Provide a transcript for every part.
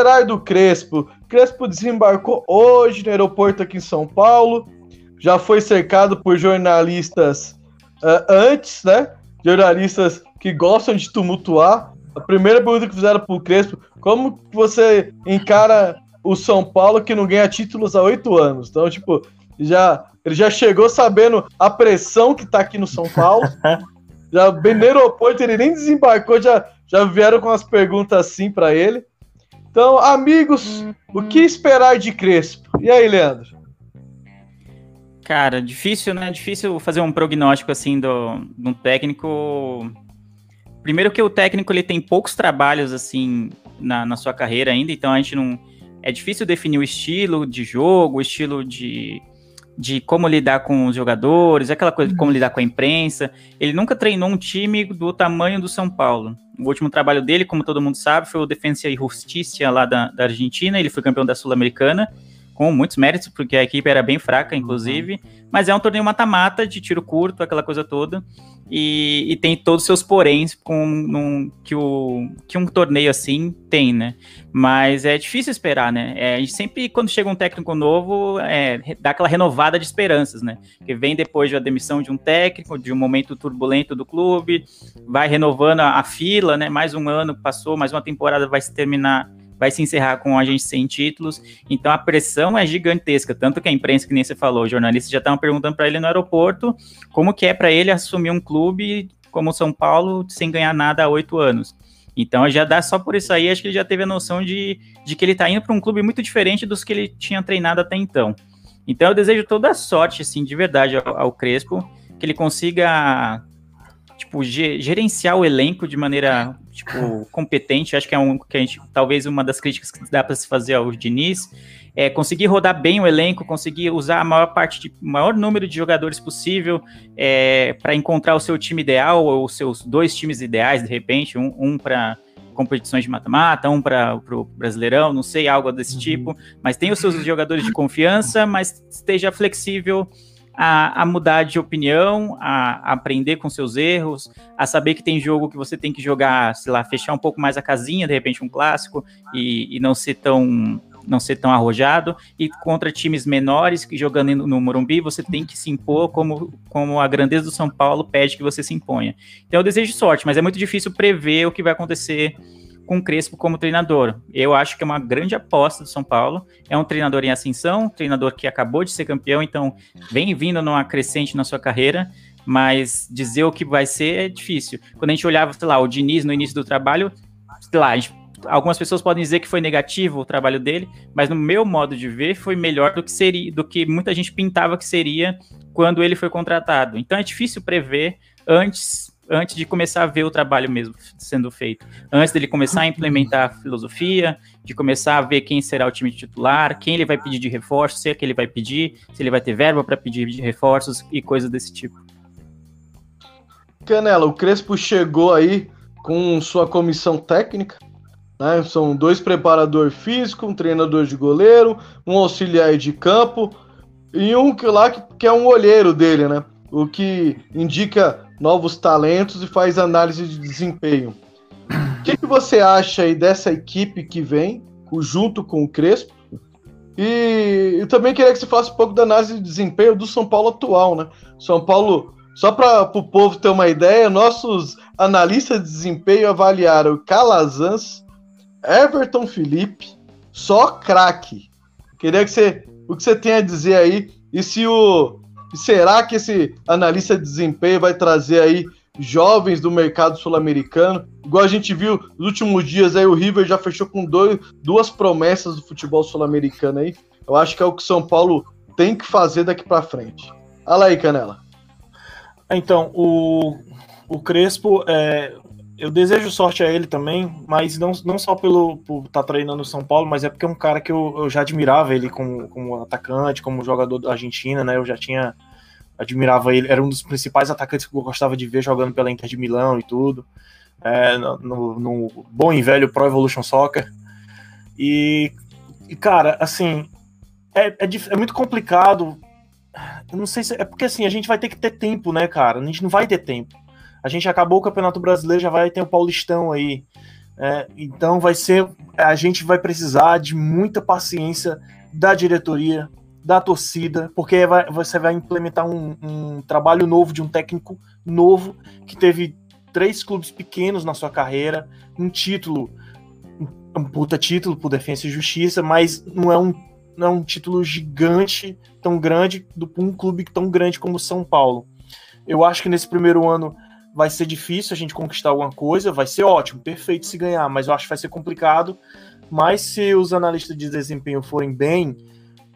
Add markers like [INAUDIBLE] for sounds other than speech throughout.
Que esperar do Crespo? Crespo desembarcou hoje no aeroporto aqui em São Paulo. Já foi cercado por jornalistas uh, antes, né? Jornalistas que gostam de tumultuar. A primeira pergunta que fizeram pro Crespo: como você encara o São Paulo que não ganha títulos há oito anos? Então, tipo, já, ele já chegou sabendo a pressão que tá aqui no São Paulo. [LAUGHS] já bem no aeroporto, ele nem desembarcou, já, já vieram com as perguntas assim para ele. Então, amigos, o que esperar de Crespo? E aí, Leandro? Cara, difícil, né? Difícil fazer um prognóstico assim do, do técnico. Primeiro que o técnico ele tem poucos trabalhos assim na, na sua carreira ainda, então a gente não. É difícil definir o estilo de jogo, o estilo de, de como lidar com os jogadores, aquela coisa de como lidar com a imprensa. Ele nunca treinou um time do tamanho do São Paulo. O último trabalho dele, como todo mundo sabe, foi o Defensa e Justiça lá da, da Argentina. Ele foi campeão da Sul-Americana, com muitos méritos, porque a equipe era bem fraca, inclusive. Uhum. Mas é um torneio mata-mata, de tiro curto, aquela coisa toda. E, e tem todos os seus poréns com, num, que, o, que um torneio assim tem, né? Mas é difícil esperar, né? É, a gente sempre, quando chega um técnico novo, é, dá aquela renovada de esperanças, né? Que vem depois da demissão de um técnico, de um momento turbulento do clube, vai renovando a, a fila, né? Mais um ano passou, mais uma temporada vai se terminar vai se encerrar com a gente sem títulos. Então a pressão é gigantesca, tanto que a imprensa, que nem você falou, os jornalistas já estavam perguntando para ele no aeroporto como que é para ele assumir um clube como São Paulo sem ganhar nada há oito anos. Então já dá só por isso aí, acho que ele já teve a noção de, de que ele está indo para um clube muito diferente dos que ele tinha treinado até então. Então eu desejo toda a sorte, assim, de verdade ao, ao Crespo, que ele consiga tipo, gerenciar o elenco de maneira, tipo, [LAUGHS] competente. Acho que é um que a gente, talvez uma das críticas que dá para se fazer ao Diniz é conseguir rodar bem o elenco, conseguir usar a maior parte de maior número de jogadores possível é, para encontrar o seu time ideal ou os seus dois times ideais, de repente, um, um para competições de mata-mata, um para o Brasileirão, não sei, algo desse uhum. tipo, mas tem os seus jogadores de confiança, mas esteja flexível a, a mudar de opinião, a, a, aprender com seus erros, a saber que tem jogo que você tem que jogar, sei lá, fechar um pouco mais a casinha, de repente um clássico, e, e não ser tão não ser tão arrojado, e contra times menores que jogando no Morumbi, você tem que se impor como, como a grandeza do São Paulo pede que você se imponha. Então eu desejo sorte, mas é muito difícil prever o que vai acontecer com o Crespo como treinador. Eu acho que é uma grande aposta do São Paulo. É um treinador em ascensão, um treinador que acabou de ser campeão, então vem vindo numa crescente na sua carreira, mas dizer o que vai ser é difícil. Quando a gente olhava, sei lá, o Diniz no início do trabalho, sei lá, gente, algumas pessoas podem dizer que foi negativo o trabalho dele, mas no meu modo de ver foi melhor do que seria, do que muita gente pintava que seria quando ele foi contratado. Então é difícil prever antes antes de começar a ver o trabalho mesmo sendo feito. Antes dele começar a implementar a filosofia, de começar a ver quem será o time titular, quem ele vai pedir de reforço, se é que ele vai pedir, se ele vai ter verba para pedir de reforços e coisas desse tipo. Canela, o Crespo chegou aí com sua comissão técnica, né? São dois preparador físico, um treinador de goleiro, um auxiliar de campo e um que lá que, é um olheiro dele, né? O que indica novos talentos e faz análise de desempenho. O que, que você acha aí dessa equipe que vem, junto com o Crespo? E eu também queria que você falasse um pouco da análise de desempenho do São Paulo atual, né? São Paulo, só para o povo ter uma ideia, nossos analistas de desempenho avaliaram Calazans, Everton Felipe, só craque. Queria que você, o que você tem a dizer aí e se o será que esse analista de desempenho vai trazer aí jovens do mercado sul-americano? Igual a gente viu nos últimos dias aí, o River já fechou com dois, duas promessas do futebol sul-americano aí. Eu acho que é o que São Paulo tem que fazer daqui para frente. Olha aí, Canela. Então, o, o Crespo, é, eu desejo sorte a ele também, mas não, não só pelo por estar tá treinando o São Paulo, mas é porque é um cara que eu, eu já admirava ele como, como atacante, como jogador da Argentina, né? Eu já tinha admirava ele, era um dos principais atacantes que eu gostava de ver jogando pela Inter de Milão e tudo, é, no, no, bom e velho Pro Evolution Soccer. E, e cara, assim, é, é, é, muito complicado. Eu não sei se. É porque assim, a gente vai ter que ter tempo, né, cara? A gente não vai ter tempo. A gente acabou o Campeonato Brasileiro, já vai ter o Paulistão aí. É, então vai ser. A gente vai precisar de muita paciência da diretoria, da torcida, porque vai, você vai implementar um, um, trabalho novo de um técnico novo que teve três clubes pequenos na sua carreira, um título, um puta título por Defesa e Justiça, mas não é um, não é um título gigante, tão grande, do um clube tão grande como São Paulo. Eu acho que nesse primeiro ano vai ser difícil a gente conquistar alguma coisa, vai ser ótimo, perfeito se ganhar, mas eu acho que vai ser complicado. Mas se os analistas de desempenho forem bem,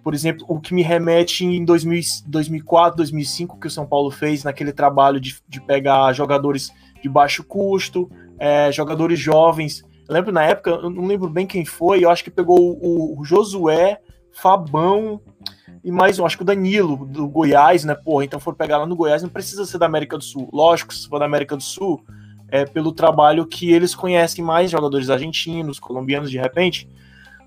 por exemplo, o que me remete em 2000, 2004, 2005, que o São Paulo fez naquele trabalho de, de pegar jogadores de baixo custo, é, jogadores jovens. Eu lembro na época, eu não lembro bem quem foi, eu acho que pegou o, o Josué, Fabão e mais um, acho que o Danilo, do Goiás, né? Porra, então for pegar lá no Goiás, não precisa ser da América do Sul. Lógico, se for da América do Sul, é pelo trabalho que eles conhecem mais jogadores argentinos, colombianos de repente,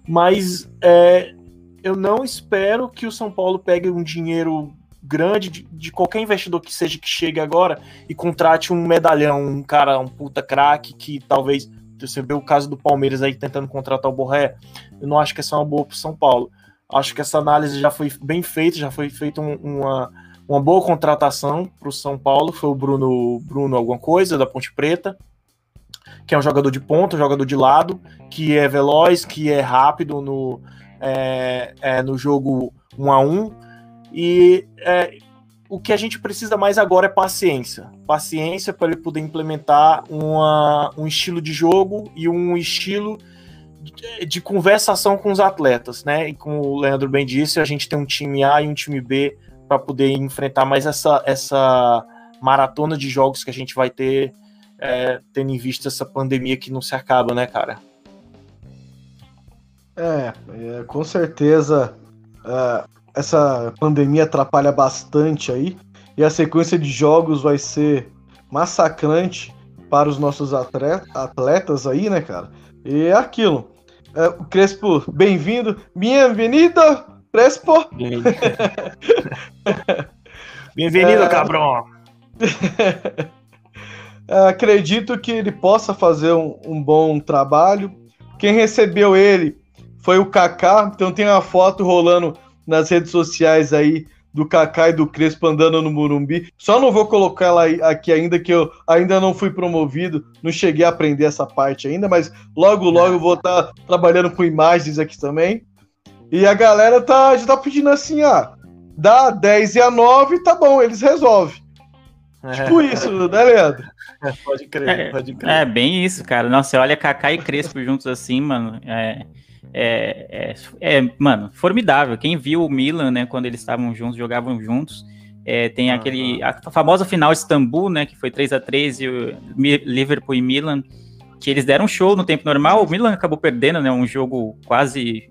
mas é, eu não espero que o São Paulo pegue um dinheiro grande de, de, qualquer investidor que seja que chegue agora e contrate um medalhão, um cara, um puta craque que talvez você vê o caso do Palmeiras aí tentando contratar o Borré, eu não acho que essa é uma boa para São Paulo. Acho que essa análise já foi bem feita, já foi feita um, uma, uma boa contratação para o São Paulo, foi o Bruno, Bruno alguma coisa, da Ponte Preta, que é um jogador de ponta, um jogador de lado, que é veloz, que é rápido no, é, é, no jogo 1 a 1 e é, o que a gente precisa mais agora é paciência. Paciência para ele poder implementar uma, um estilo de jogo e um estilo de, de, conversação com os atletas, né? E como o Leandro bem disse, a gente tem um time A e um time B para poder enfrentar mais essa, essa maratona de jogos que a gente vai ter, é, tendo em vista essa pandemia que não se acaba, né, cara? É, é com certeza é, essa pandemia atrapalha bastante aí. E a sequência de jogos vai ser massacrante para os nossos atletas aí, né, cara? E é aquilo. É, Crespo, bem-vindo. Bem-vindo, Crespo. [LAUGHS] Bem-vindo, é... cabrão. [LAUGHS] Acredito que ele possa fazer um, um bom trabalho. Quem recebeu ele foi o Kaká. Então tem uma foto rolando nas redes sociais aí do Kaká e do Crespo andando no Murumbi. Só não vou colocar ela aqui ainda, que eu ainda não fui promovido, não cheguei a aprender essa parte ainda, mas logo, logo eu vou estar tá trabalhando com imagens aqui também. E a galera tá, já tá pedindo assim, ah, dá 10 e a 9, tá bom, eles resolvem. É. Tipo isso, né, Leandro? É, [LAUGHS] pode crer, é, pode crer. É, bem isso, cara. Nossa, olha Kaká e Crespo juntos assim, mano. É, é, é, é, mano, formidável. Quem viu o Milan, né, quando eles estavam juntos, jogavam juntos, é, tem uhum. aquele a famosa final de Istambul, né, que foi 3 a 3 e o Liverpool e Milan, que eles deram show no tempo normal. O Milan acabou perdendo, né, um jogo quase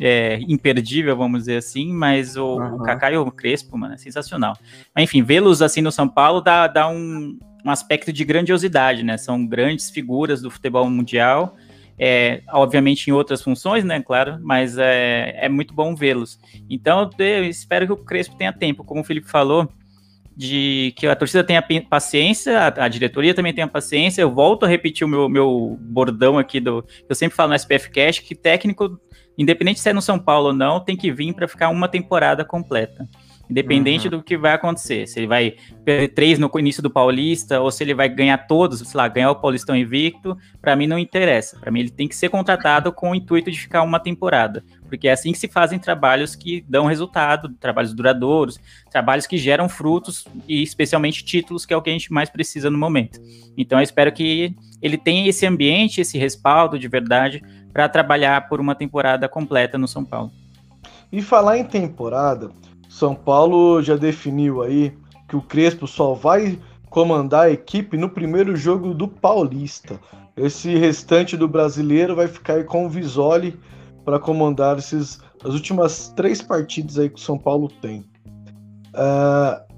é, imperdível, vamos dizer assim, mas o, uhum. o Kaká e o Crespo, mano, é sensacional. Mas, enfim, vê-los assim no São Paulo dá, dá um, um aspecto de grandiosidade, né? São grandes figuras do futebol mundial é, obviamente em outras funções, né, claro, mas é, é muito bom vê-los. Então eu espero que o Crespo tenha tempo, como o Felipe falou, de que a torcida tenha paciência, a, a, diretoria também tenha paciência. Eu volto a repetir o meu, meu bordão aqui do. Eu sempre falo no SPF Cash que técnico, independente se é no São Paulo ou não, tem que vir para ficar uma temporada completa. Independente uhum. do que vai acontecer. Se ele vai perder três no início do Paulista, ou se ele vai ganhar todos, sei lá, ganhar o Paulistão invicto, para mim não interessa. Para mim ele tem que ser contratado com o intuito de ficar uma temporada. Porque é assim que se fazem trabalhos que dão resultado, trabalhos duradouros, trabalhos que geram frutos e especialmente títulos, que é o que a gente mais precisa no momento. Então eu espero que ele tenha esse ambiente, esse respaldo de verdade para trabalhar por uma temporada completa no São Paulo. E falar em temporada, são Paulo já definiu aí que o Crespo só vai comandar a equipe no primeiro jogo do Paulista. Esse restante do brasileiro vai ficar aí com o Visoli para comandar esses, as últimas três partidas aí que o São Paulo tem. Uh,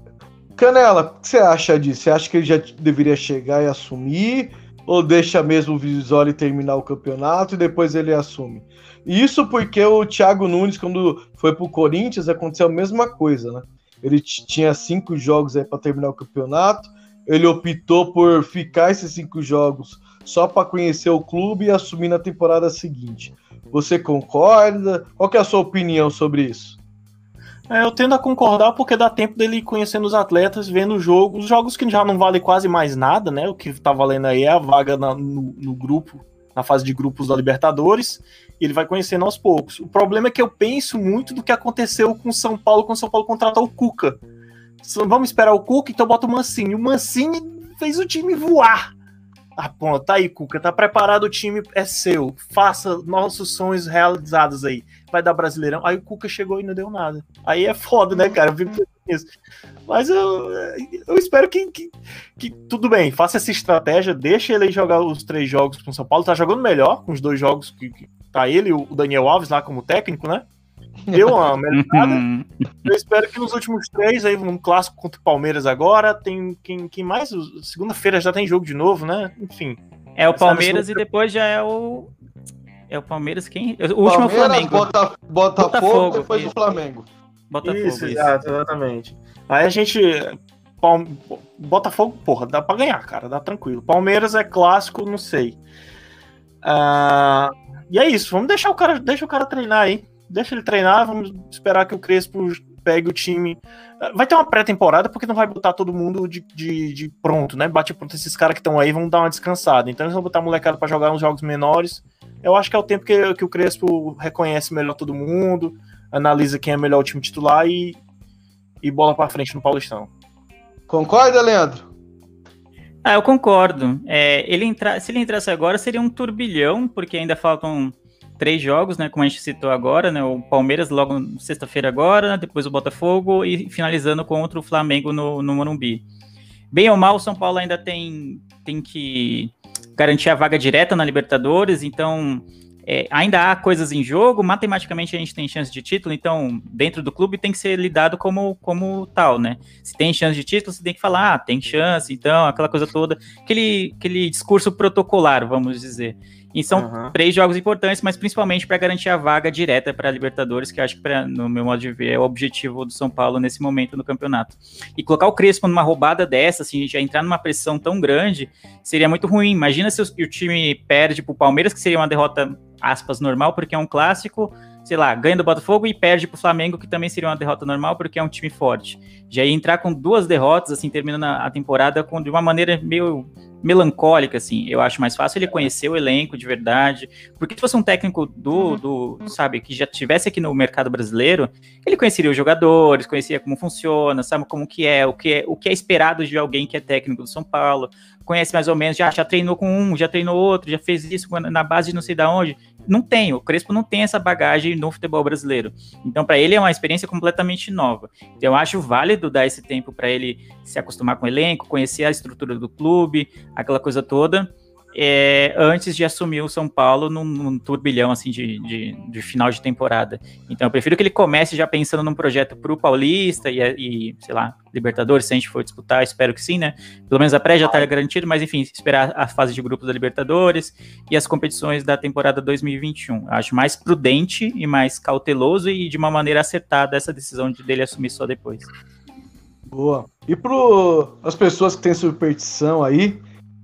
Canela, o que você acha disso? Você acha que ele já deveria chegar e assumir? Ou deixa mesmo o Visoli terminar o campeonato e depois ele assume? Isso porque o Thiago Nunes, quando foi pro Corinthians, aconteceu a mesma coisa, né? Ele tinha cinco jogos aí para terminar o campeonato. Ele optou por ficar esses cinco jogos só para conhecer o clube e assumir na temporada seguinte. Você concorda? Qual é a sua opinião sobre isso? É, eu tendo a concordar porque dá tempo dele conhecendo os atletas, vendo o jogo, os jogos que já não valem quase mais nada, né? O que tá valendo aí é a vaga na, no, no grupo, na fase de grupos da Libertadores, e ele vai conhecendo aos poucos. O problema é que eu penso muito do que aconteceu com o São Paulo quando o São Paulo contratou o Cuca. Vamos esperar o Cuca, então bota o Mancini. O Mancini fez o time voar. Ah, pô, tá aí, Cuca, tá preparado, o time é seu. Faça nossos sonhos realizados aí. Vai dar Brasileirão. Aí o Cuca chegou e não deu nada. Aí é foda, né, cara? Isso. Mas eu, eu espero que, que, que, tudo bem, faça essa estratégia, deixa ele jogar os três jogos com o São Paulo. Tá jogando melhor com os dois jogos que, que tá ele o Daniel Alves lá como técnico, né? Deu uma melhorada. [LAUGHS] eu espero que nos últimos três, aí, um clássico contra o Palmeiras agora, tem quem, quem mais? Segunda-feira já tem jogo de novo, né? Enfim. É o Palmeiras e depois já é o. É o Palmeiras quem? O último é o Flamengo. Bota, Botafogo, Botafogo depois isso. o Flamengo. Botafogo. Isso, isso. exatamente. Aí a gente. Palme... Botafogo, porra, dá pra ganhar, cara, dá tranquilo. Palmeiras é clássico, não sei. Uh... E é isso, vamos deixar o cara, deixa o cara treinar aí deixa ele treinar, vamos esperar que o Crespo pegue o time. Vai ter uma pré-temporada, porque não vai botar todo mundo de, de, de pronto, né? Bate pronto esses caras que estão aí, vão dar uma descansada. Então eles vão botar a molecada para jogar uns jogos menores. Eu acho que é o tempo que, que o Crespo reconhece melhor todo mundo, analisa quem é melhor o time titular e, e bola para frente no Paulistão. Concorda, Leandro? Ah, eu concordo. É, ele entra, se ele entrasse agora, seria um turbilhão, porque ainda faltam três jogos, né? Como a gente citou agora, né? O Palmeiras logo sexta-feira agora, depois o Botafogo e finalizando contra o Flamengo no, no Morumbi. Bem ou mal, o São Paulo ainda tem, tem que garantir a vaga direta na Libertadores, então é, ainda há coisas em jogo, matematicamente a gente tem chance de título, então dentro do clube tem que ser lidado como, como tal, né? Se tem chance de título, você tem que falar, ah, tem chance, então, aquela coisa toda, aquele, aquele discurso protocolar, vamos dizer. E são uhum. três jogos importantes, mas principalmente para garantir a vaga direta para a Libertadores, que eu acho que, pra, no meu modo de ver, é o objetivo do São Paulo nesse momento no campeonato. E colocar o Crespo numa roubada dessa, assim, já entrar numa pressão tão grande, seria muito ruim. Imagina se o, o time perde para o Palmeiras, que seria uma derrota, aspas, normal, porque é um clássico, sei lá, ganha do Botafogo e perde para o Flamengo, que também seria uma derrota normal, porque é um time forte. Já ia entrar com duas derrotas, assim, terminando a, a temporada com, de uma maneira meio melancólica, assim. Eu acho mais fácil ele conhecer o elenco de verdade. Porque se fosse um técnico do, uhum. do sabe, que já tivesse aqui no mercado brasileiro, ele conheceria os jogadores, conhecia como funciona, sabe como que é, o que é, o que é esperado de alguém que é técnico do São Paulo, conhece mais ou menos, já, já treinou com um, já treinou outro, já fez isso na base de não sei da onde. Não tem, o Crespo não tem essa bagagem no futebol brasileiro. Então, para ele é uma experiência completamente nova. Então, eu acho válido dar esse tempo para ele se acostumar com o elenco, conhecer a estrutura do clube, aquela coisa toda é, antes de assumir o São Paulo num, num turbilhão assim de, de, de, final de temporada. Então eu prefiro que ele comece já pensando num projeto para o Paulista e, e, sei lá, Libertadores, se a gente for disputar, espero que sim, né? Pelo menos a pré já está garantido, mas enfim, esperar a fase de grupos da Libertadores e as competições da temporada 2021. Eu acho mais prudente e mais cauteloso e de uma maneira acertada essa decisão de dele assumir só depois. Boa. E para as pessoas que têm superstição aí,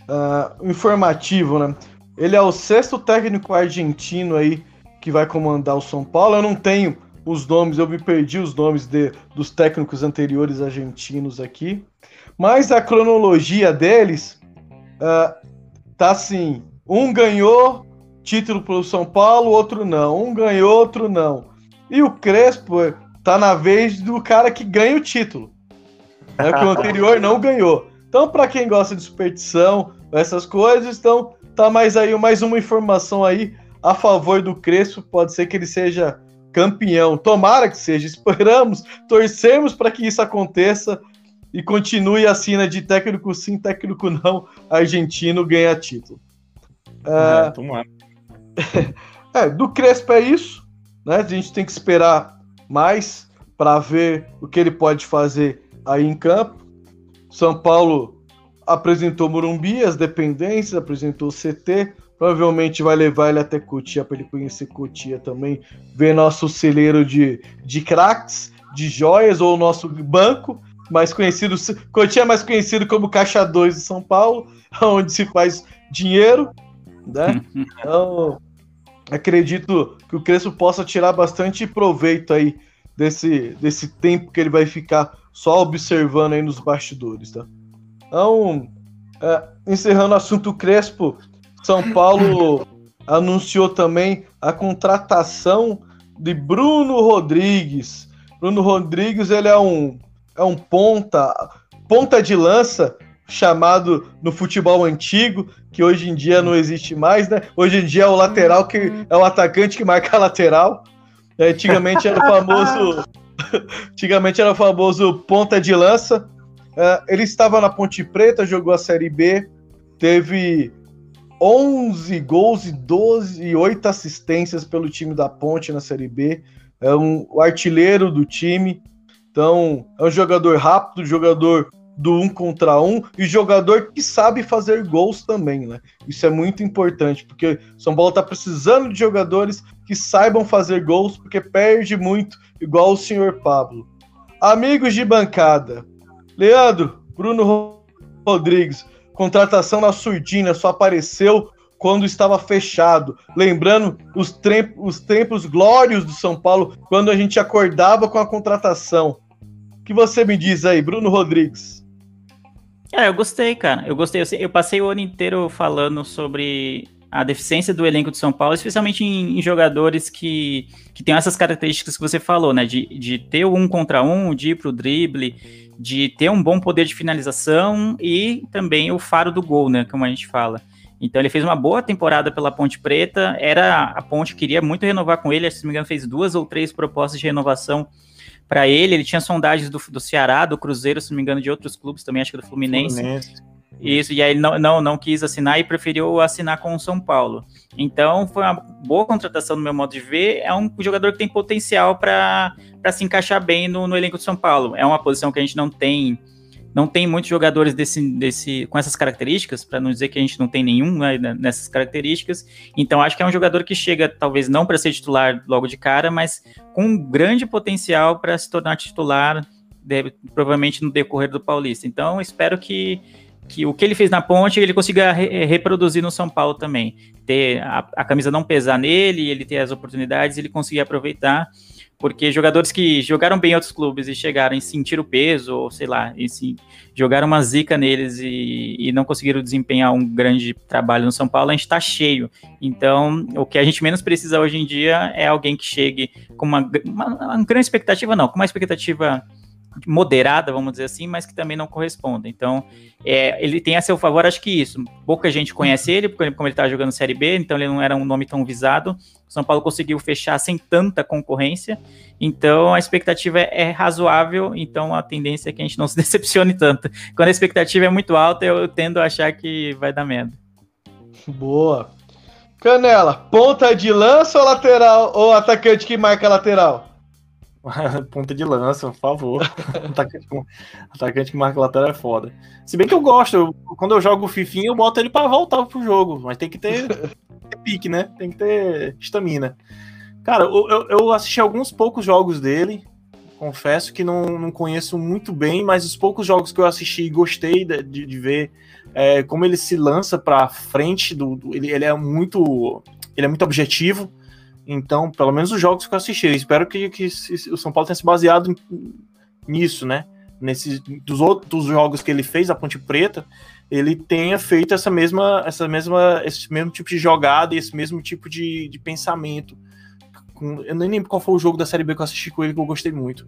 uh, informativo, né? Ele é o sexto técnico argentino aí que vai comandar o São Paulo. Eu não tenho os nomes, eu me perdi os nomes de, dos técnicos anteriores argentinos aqui. Mas a cronologia deles uh, tá assim: um ganhou título pelo São Paulo, outro não. Um ganhou, outro não. E o Crespo tá na vez do cara que ganha o título. Né, que o anterior não ganhou. Então, para quem gosta de superstição, essas coisas. Então, tá mais aí mais uma informação aí a favor do Crespo. Pode ser que ele seja campeão. Tomara que seja. Esperamos, torcemos para que isso aconteça e continue a cena de técnico sim, técnico não, argentino ganha título. É, [LAUGHS] é, do Crespo é isso, né? A gente tem que esperar mais para ver o que ele pode fazer aí em campo. São Paulo apresentou Morumbi, as dependências, apresentou o CT, provavelmente vai levar ele até Cotia para ele conhecer Cotia também, ver nosso celeiro de, de craques, de joias, ou nosso banco, mais conhecido, Cotia é mais conhecido como Caixa 2 de São Paulo, [LAUGHS] onde se faz dinheiro, né? [LAUGHS] Então, acredito que o Crespo possa tirar bastante proveito aí desse, desse tempo que ele vai ficar só observando aí nos bastidores, tá? Então, é, encerrando o assunto Crespo, São Paulo [LAUGHS] anunciou também a contratação de Bruno Rodrigues. Bruno Rodrigues, ele é um, é um ponta, ponta de lança chamado no futebol antigo, que hoje em dia não existe mais, né? Hoje em dia é o lateral que é o atacante que marca a lateral. É, antigamente era o famoso [LAUGHS] antigamente era o famoso ponta de lança. Uh, ele estava na Ponte Preta, jogou a Série B, teve 11 gols e 12 e 8 assistências pelo time da Ponte na Série B. É um, o artilheiro do time. Então, é um jogador rápido, jogador do um contra um e jogador que sabe fazer gols também, né? Isso é muito importante, porque São Paulo tá precisando de jogadores que saibam fazer gols, porque perde muito, igual o senhor Pablo. Amigos de bancada, Leandro, Bruno Rodrigues, contratação na Surdina só apareceu quando estava fechado. Lembrando os, os tempos glórios do São Paulo, quando a gente acordava com a contratação. O que você me diz aí, Bruno Rodrigues? É, eu gostei, cara. Eu gostei. Eu passei o ano inteiro falando sobre a deficiência do elenco de São Paulo, especialmente em, em, jogadores que, que têm essas características que você falou, né? De, de ter o um contra um, de ir pro drible, de ter um bom poder de finalização e também o faro do gol, né? Como a gente fala. Então ele fez uma boa temporada pela Ponte Preta. Era a Ponte queria muito renovar com ele, se não me engano, fez duas ou três propostas de renovação para ele. Ele tinha sondagens do, do Ceará, do Cruzeiro, se não me engano, de outros clubes também, acho que do Fluminense. Fluminense. Isso, e aí ele não, não, não quis assinar e preferiu assinar com o São Paulo. Então foi uma boa contratação no meu modo de ver. É um jogador que tem potencial para se encaixar bem no, no elenco de São Paulo. É uma posição que a gente não tem não tem muitos jogadores desse, desse, com essas características, para não dizer que a gente não tem nenhum né, nessas características. Então, acho que é um jogador que chega, talvez não para ser titular logo de cara, mas com um grande potencial para se tornar titular, provavelmente no decorrer do Paulista. Então, espero que que o que ele fez na ponte ele consiga re eh, reproduzir no São Paulo também. Ter a, a, camisa não pesar nele, ele ter as oportunidades, ele conseguir aproveitar. Porque jogadores que jogaram bem em outros clubes e chegaram em sentir o peso, ou sei lá, e sim, jogaram uma zica neles e, e não conseguiram desempenhar um grande trabalho no São Paulo, a gente está cheio. Então, o que a gente menos precisa hoje em dia é alguém que chegue com uma, uma, uma grande expectativa, não, com uma expectativa moderada, vamos dizer assim, mas que também não corresponde. Então, é, ele tem a seu favor, acho que isso. Pouca gente conhece ele, porque como ele estava jogando Série B, então ele não era um nome tão visado. O São Paulo conseguiu fechar sem tanta concorrência, então a expectativa é, é razoável, então a tendência é que a gente não [LAUGHS] se decepcione tanto. Quando a expectativa é muito alta, eu tendo a achar que vai dar merda. Boa. Canela, ponta de lança ou lateral, ou atacante que marca lateral? [LAUGHS] Ponta de lança, por favor. [LAUGHS] atacante, atacante que marca lateral é foda. Se bem que eu gosto, eu, quando eu jogo o Fifinha, eu boto ele para voltar pro jogo, mas tem que ter, [LAUGHS] ter pique, né? Tem que ter estamina. Cara, eu, eu, assisti alguns poucos jogos dele, confesso que não, não conheço muito bem, mas os poucos jogos que eu assisti e gostei de, de, de, ver é, como ele se lança para frente, do, do ele, ele, é muito ele é muito objetivo, então, pelo menos os jogos que eu assisti, eu espero que, que o São Paulo tenha se baseado nisso, né? Nesses, dos outros jogos que ele fez, a Ponte Preta, ele tenha feito essa mesma, essa mesma, esse mesmo tipo de jogada e esse mesmo tipo de, de pensamento. Eu nem lembro qual foi o jogo da Série B que eu assisti com ele que eu gostei muito.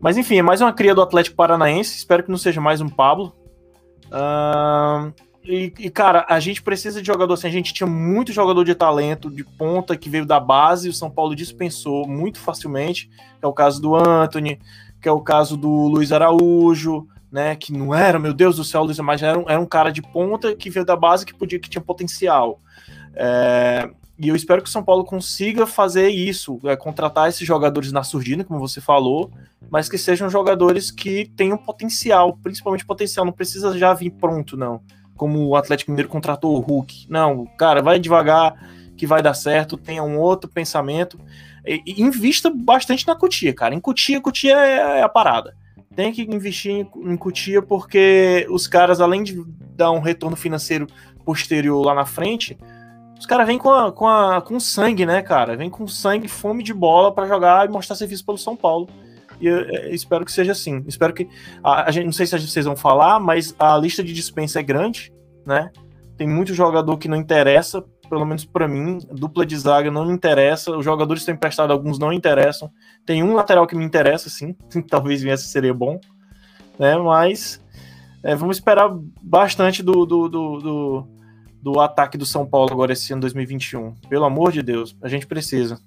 Mas enfim, é mais uma cria do Atlético Paranaense. Espero que não seja mais um Pablo. Uh, e, e, cara, a gente precisa de jogador assim. A gente tinha muito jogador de talento, de ponta, que veio da base, o São Paulo dispensou muito facilmente. É o caso do Anthony, que é o caso do Luiz Araújo, né? Que não era, meu Deus do céu, Luiz, mas era um, era um cara de ponta que veio da base que podia, que tinha potencial. É, e eu espero que o São Paulo consiga fazer isso, é, contratar esses jogadores na surdina, como você falou, mas que sejam jogadores que tenham potencial, principalmente potencial, não precisa já vir pronto, não. Como o Atlético Mineiro contratou o Hulk. Não, cara, vai devagar que vai dar certo, tenha um outro pensamento. E, e invista bastante na Cutia, cara. Em Cutia, Cutia é, é a parada tem que investir em, em Cutia porque os caras, além de dar um retorno financeiro posterior lá na frente, os caras vêm com, a, com, a, com sangue, né, cara? Vem com sangue, fome de bola para jogar e mostrar serviço pelo São Paulo. E eu, eu é, espero que seja assim. Espero que. A, a, gente, não sei se vocês vão falar, mas a lista de dispensa é grande, né? Tem muito jogador que não interessa, pelo menos para mim. Dupla de zaga não me interessa. Os jogadores que estão emprestados, alguns não interessam. Tem um lateral que me interessa, sim. [LAUGHS] Talvez viesse seria bom. Né? Mas é, vamos esperar bastante do, do, do, do, do ataque do São Paulo agora esse ano 2021. Pelo amor de Deus, a gente precisa.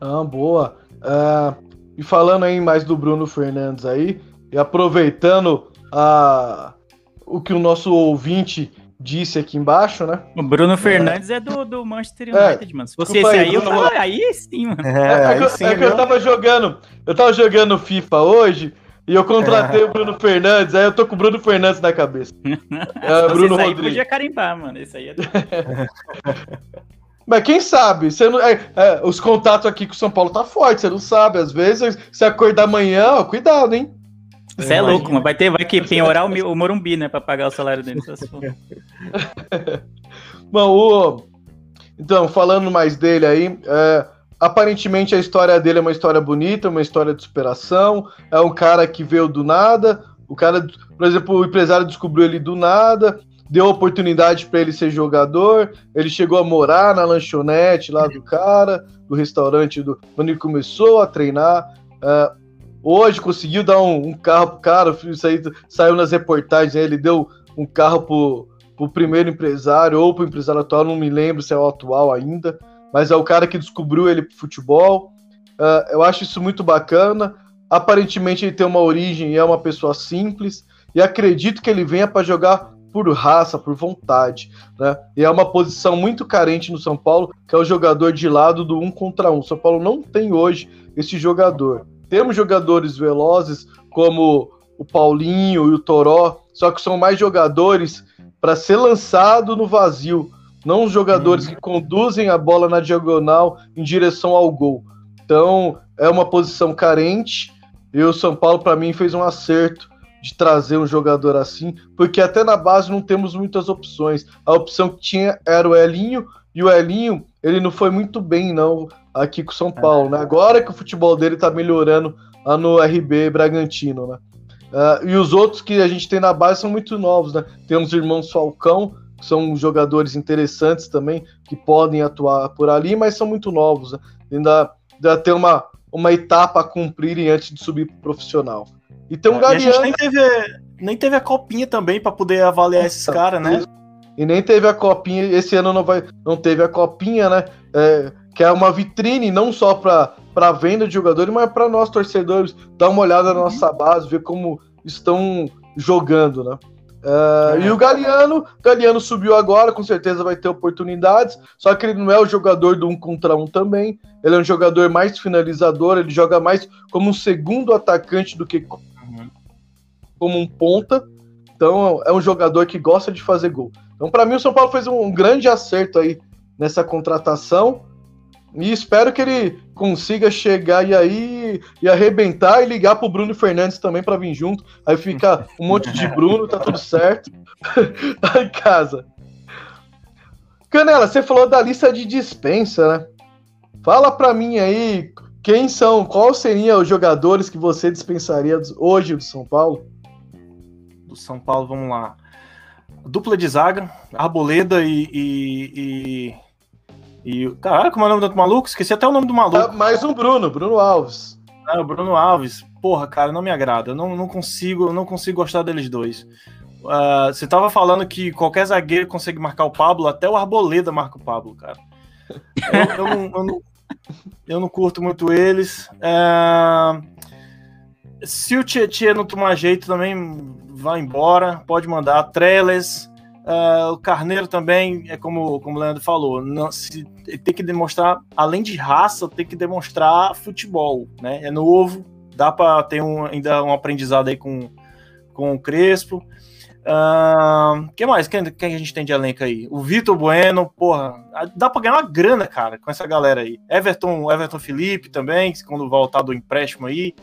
Ah, boa. Uh, e falando aí mais do Bruno Fernandes aí, e aproveitando a, o que o nosso ouvinte disse aqui embaixo, né? O Bruno Fernandes é, é do, do Manchester é. United, é, mano. Se fosse esse aí, eu falo, aí sim, mano. É, é, que, sim, é que eu tava jogando, eu tava jogando FIFA hoje e eu contratei o Bruno Fernandes, aí eu tô com o Bruno Fernandes na cabeça. [LAUGHS] é, Bruno esse aí Rodrigues. podia carimbar, mano. Esse aí é do... [LAUGHS] Mas quem sabe? Você não, é, é, os contatos aqui com o São Paulo tá forte, você não sabe. Às vezes, se acordar amanhã, ó, cuidado, hein? Você é louco, mas vai ter, vai que penhorar o, o Morumbi, né, pra pagar o salário dele. [LAUGHS] [LAUGHS] Bom, o, então, falando mais dele aí, é, aparentemente a história dele é uma história bonita, uma história de superação. É um cara que veio do nada. O cara, por exemplo, o empresário descobriu ele do nada, deu oportunidade para ele ser jogador. Ele chegou a morar na lanchonete lá do cara, do restaurante do quando ele começou a treinar. Uh, Hoje conseguiu dar um, um carro pro cara, isso aí saiu nas reportagens, né? ele deu um carro pro, pro primeiro empresário ou pro empresário atual, não me lembro se é o atual ainda, mas é o cara que descobriu ele pro futebol. Uh, eu acho isso muito bacana. Aparentemente ele tem uma origem e é uma pessoa simples, e acredito que ele venha para jogar por raça, por vontade, né? E é uma posição muito carente no São Paulo, que é o jogador de lado do um contra um. São Paulo não tem hoje esse jogador. Temos jogadores velozes como o Paulinho e o Toró, só que são mais jogadores para ser lançado no vazio, não os jogadores uhum. que conduzem a bola na diagonal em direção ao gol. Então, é uma posição carente. E o São Paulo, para mim, fez um acerto de trazer um jogador assim, porque até na base não temos muitas opções. A opção que tinha era o Elinho, e o Elinho, ele não foi muito bem, não, aqui com o São Paulo, né? Agora que o futebol dele tá melhorando lá no RB Bragantino, né? Uh, e os outros que a gente tem na base são muito novos, né? Temos os irmãos Falcão, que são jogadores interessantes também, que podem atuar por ali, mas são muito novos, né? Ainda, ainda tem uma, uma etapa a cumprirem antes de subir pro profissional. E tem um é, Galeano... a gente nem teve, nem teve a copinha também para poder avaliar esses caras, né? E nem teve a copinha, esse ano não, vai, não teve a copinha, né? É, que é uma vitrine não só para venda de jogadores, mas para nós torcedores dar uma olhada na nossa base, ver como estão jogando, né? Uh, é. E o Galeano, Galeano subiu agora, com certeza vai ter oportunidades, só que ele não é o jogador do um contra um também, ele é um jogador mais finalizador, ele joga mais como um segundo atacante do que como um ponta, então é um jogador que gosta de fazer gol. Então, para mim, o São Paulo fez um, grande acerto aí nessa contratação. E espero que ele consiga chegar e aí e arrebentar e ligar pro Bruno Fernandes também para vir junto. Aí fica um monte de Bruno, tá tudo certo. tá [LAUGHS] em casa. Canela, você falou da lista de dispensa, né? Fala para mim aí quem são, qual seriam os jogadores que você dispensaria hoje do São Paulo? Do São Paulo, vamos lá. Dupla de zaga, Arboleda e, e, e e, caralho, como é o nome do maluco? Esqueci até o nome do maluco. É mais um Bruno, Bruno Alves. Ah, o Bruno Alves. Porra, cara, não me agrada. Eu não, não consigo, não consigo gostar deles dois. Uh, você tava falando que qualquer zagueiro consegue marcar o Pablo, até o Arboleda marca o Pablo, cara. Eu, eu, não, eu, não, eu não, curto muito eles. Uh, Se o Tietchan não tomar jeito também, vai embora, pode mandar. Treles, uh, o Carneiro também, é como, como o Leandro falou, não, se, tem que demonstrar, além de raça, tem que demonstrar futebol, né? É novo, dá para ter um, ainda um aprendizado aí com, com o Crespo. Uh, que mais? Quem, quem a gente tem de elenco aí? O Vitor Bueno, porra, dá pra ganhar uma grana, cara, com essa galera aí. Everton, Everton Felipe também, quando voltar do empréstimo aí.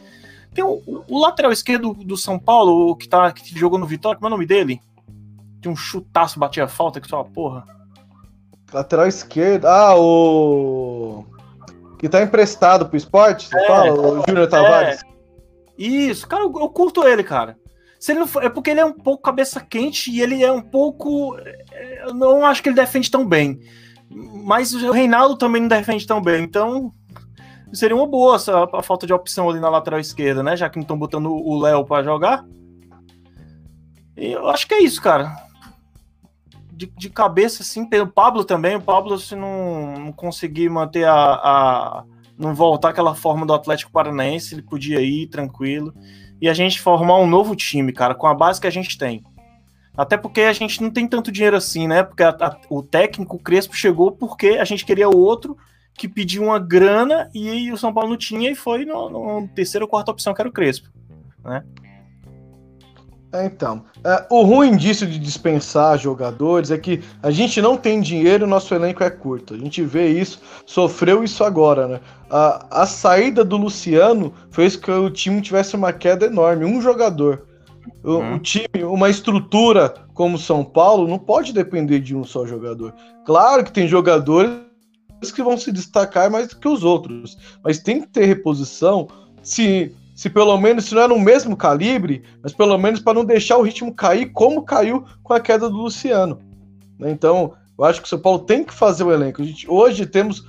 Tem o, o lateral esquerdo do São Paulo, que, tá, que jogou no Vitória, como é o nome dele? Tem um chutaço, batia falta, que só uma porra. Lateral esquerdo. Ah, o. Que tá emprestado pro esporte, você é, fala? O Júnior Tavares. É. Isso, cara, eu, eu curto ele, cara. Se ele for, é porque ele é um pouco cabeça quente e ele é um pouco. É, eu não acho que ele defende tão bem. Mas o Reinaldo também não defende tão bem. Então, seria uma boa essa, a falta de opção ali na lateral esquerda, né? Já que não estão botando o Léo para jogar. E eu acho que é isso, cara. De, de cabeça, assim, o Pablo também. O Pablo, se não, não conseguir manter a, a. não voltar aquela forma do Atlético Paranaense, ele podia ir tranquilo e a gente formar um novo time, cara, com a base que a gente tem. Até porque a gente não tem tanto dinheiro assim, né? Porque a, a, o técnico Crespo chegou porque a gente queria o outro que pediu uma grana e o São Paulo não tinha e foi no, no terceira ou quarta opção que era o Crespo, né? É, então, é, o ruim disso de dispensar jogadores é que a gente não tem dinheiro, nosso elenco é curto. A gente vê isso, sofreu isso agora, né? A, a saída do Luciano fez que o time tivesse uma queda enorme. Um jogador. O, uhum. o time, uma estrutura como São Paulo, não pode depender de um só jogador. Claro que tem jogadores que vão se destacar mais do que os outros, mas tem que ter reposição se se pelo menos, se não é no mesmo calibre, mas pelo menos para não deixar o ritmo cair como caiu com a queda do Luciano. Né? Então, eu acho que o São Paulo tem que fazer o elenco. Gente, hoje temos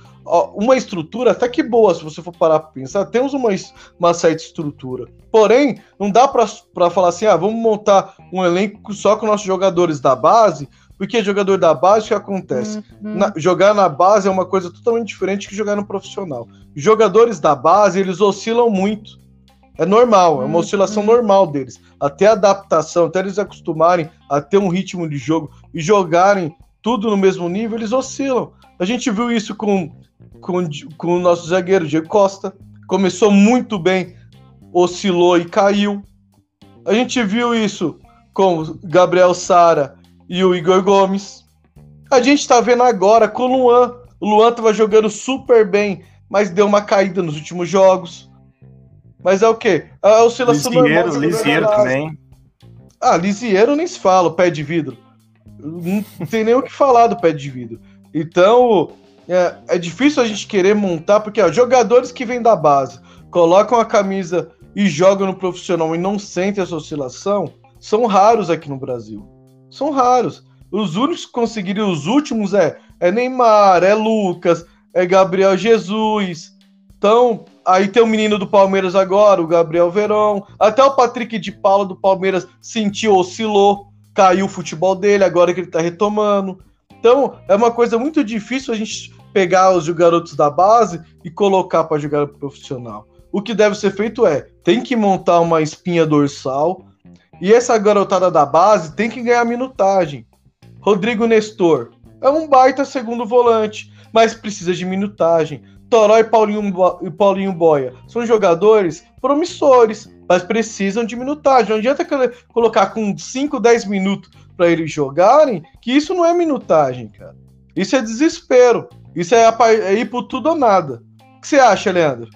uma estrutura até que boa, se você for parar para pensar, temos uma, uma certa estrutura. Porém, não dá para falar assim, ah, vamos montar um elenco só com nossos jogadores da base, porque jogador da base, o que acontece? Uhum. Na, jogar na base é uma coisa totalmente diferente que jogar no profissional. Jogadores da base, eles oscilam muito. É normal, é uma oscilação uhum. normal deles. Até a adaptação, até eles acostumarem a ter um ritmo de jogo e jogarem tudo no mesmo nível, eles oscilam. A gente viu isso com, com, com o nosso zagueiro, Diego Costa. Começou muito bem, oscilou e caiu. A gente viu isso com Gabriel Sara e o Igor Gomes. A gente está vendo agora com o Luan. O Luan estava jogando super bem, mas deu uma caída nos últimos jogos. Mas é o quê? A oscilação Lisieiro, normal. Lisieiro também. Ah, Lisieiro nem se fala, o pé de vidro. Não tem nem o que falar do pé de vidro. Então, é, é difícil a gente querer montar, porque ó, jogadores que vêm da base, colocam a camisa e jogam no profissional e não sentem essa oscilação, são raros aqui no Brasil. São raros. Os únicos que conseguiram os últimos é, é Neymar, é Lucas, é Gabriel Jesus. Então, Aí tem o menino do Palmeiras agora, o Gabriel Verão. Até o Patrick de Paula do Palmeiras sentiu, oscilou, caiu o futebol dele, agora que ele tá retomando. Então, é uma coisa muito difícil a gente pegar os garotos da base e colocar para jogar profissional. O que deve ser feito é, tem que montar uma espinha dorsal e essa garotada da base tem que ganhar minutagem. Rodrigo Nestor é um baita segundo volante, mas precisa de minutagem. Toró e Paulinho, e Paulinho Boia são jogadores promissores, mas precisam de minutagem. Não adianta colocar com 5, 10 minutos para eles jogarem, que isso não é minutagem, cara. Isso é desespero. Isso é, é ir por tudo ou nada. O que você acha, Leandro?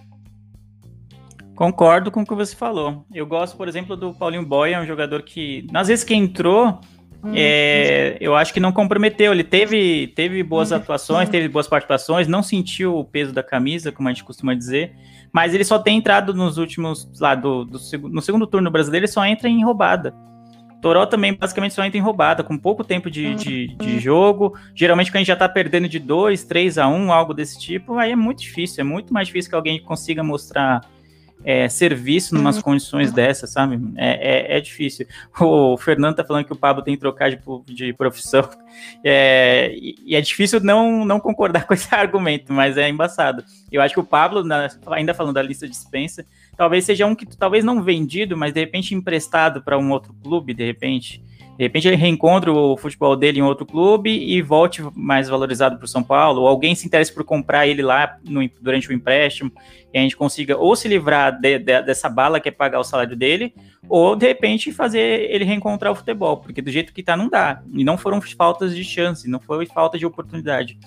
Concordo com o que você falou. Eu gosto, por exemplo, do Paulinho Boia, é um jogador que, nas vezes que entrou, Hum, é, eu acho que não comprometeu. Ele teve, teve boas hum. atuações, teve boas participações, não sentiu o peso da camisa, como a gente costuma dizer. Mas ele só tem entrado nos últimos. lá do, do no segundo turno brasileiro, ele só entra em roubada. Toró também basicamente só entra em roubada, com pouco tempo de, de, de, jogo. Geralmente, quando a gente já tá perdendo de 2, 3 a 1, algo desse tipo, aí é muito difícil. É muito mais difícil que alguém consiga mostrar é, serviço numas uhum. condições dessas, sabe? É, é, é, difícil. O Fernando tá falando que o Pablo tem que trocar de, de profissão. [LAUGHS] É, e é difícil não, não concordar [LAUGHS] com esse argumento, mas é embaçado. Eu acho que o Pablo, na, ainda falando da lista de dispensa, talvez seja um que talvez não vendido, mas de repente emprestado para um outro clube, de repente. De repente ele reencontra o futebol dele em outro clube e volte mais valorizado para o São Paulo, ou alguém se interesse por comprar ele lá no, durante o empréstimo, e a gente consiga ou se livrar de, de, dessa bala que é pagar o salário dele, ou de repente fazer ele reencontrar o futebol, porque do jeito que tá não dá. E não foram faltas de chance, não foi falta de oportunidade.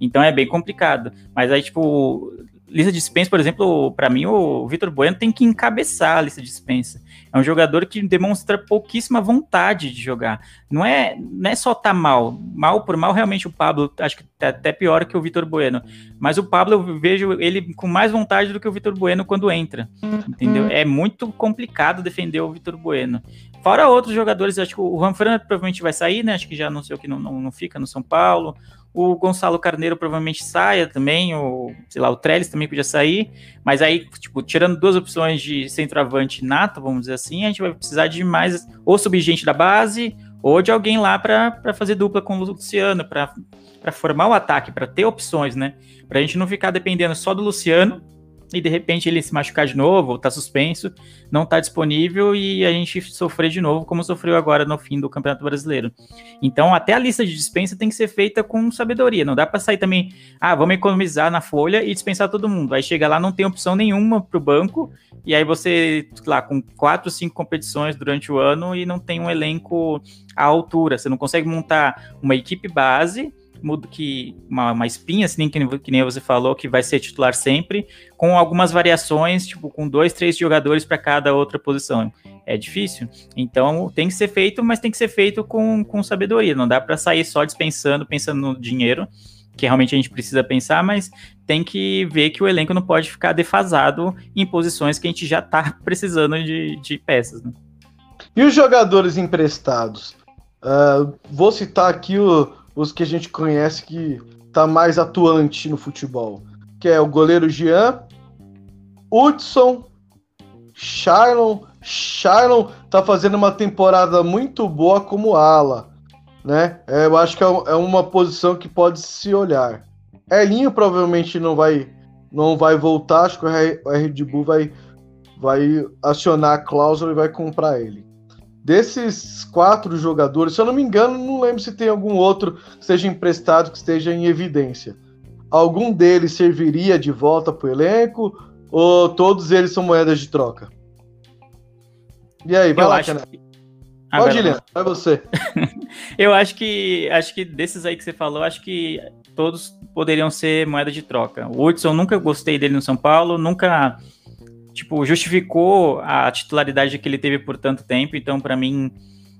Então é bem complicado. Mas aí, tipo, lista de dispensa, por exemplo, para mim o Vitor Bueno tem que encabeçar a lista de dispensa. É um jogador que demonstra pouquíssima vontade de jogar. Não é, não é só tá mal. Mal por mal, realmente o Pablo acho que tá até pior que o Vitor Bueno. Mas o Pablo eu vejo ele com mais vontade do que o Vitor Bueno quando entra. Entendeu? É muito complicado defender o Vitor Bueno. Fora outros jogadores, acho que o Juan Fernando provavelmente vai sair, né? Acho que já anunciou que não, não, não fica no São Paulo. O Gonçalo Carneiro provavelmente saia também, o, sei lá, o Trellis também podia sair, mas aí, tipo, tirando duas opções de centroavante nato, vamos dizer assim, a gente vai precisar de mais, ou subgente da base, ou de alguém lá para fazer dupla com o Luciano, para formar o ataque, para ter opções, né? Para a gente não ficar dependendo só do Luciano e de repente ele se machucar de novo, tá suspenso, não tá disponível e a gente sofrer de novo, como sofreu agora no fim do Campeonato Brasileiro. Então, até a lista de dispensa tem que ser feita com sabedoria, não dá para sair também, ah, vamos economizar na folha e dispensar todo mundo. Aí chega lá, não tem opção nenhuma pro banco, e aí você, lá, com quatro, cinco competições durante o ano e não tem um elenco à altura, você não consegue montar uma equipe base que uma, uma espinha, assim, que, que, nem você falou, que vai ser titular sempre, com algumas variações, tipo, com dois, três jogadores para cada outra posição. É difícil. Então tem que ser feito, mas tem que ser feito com, com sabedoria. Não dá para sair só dispensando, pensando no dinheiro, que realmente a gente precisa pensar, mas tem que ver que o elenco não pode ficar defasado em posições que a gente já está [LAUGHS] precisando de, de peças. Né? E os jogadores emprestados? Uh, vou citar aqui o, os que a gente conhece que tá mais atuante no futebol, que é o goleiro Jean, Hudson, Shailon. Shailon tá fazendo uma temporada muito boa como ala, né? É, eu acho que é, é uma posição que pode se olhar. Elinho provavelmente não vai não vai voltar, acho que o Red Bull vai vai acionar a cláusula e vai comprar ele. Desses quatro jogadores, se eu não me engano, não lembro se tem algum outro que seja emprestado que esteja em evidência. Algum deles serviria de volta para o elenco ou todos eles são moedas de troca? E aí, vai eu lá, acho... Pode, ah, Lilian, vai você. [LAUGHS] eu acho que acho que desses aí que você falou, acho que todos poderiam ser moeda de troca. O Hudson, nunca gostei dele no São Paulo, nunca tipo, justificou a titularidade que ele teve por tanto tempo, então para mim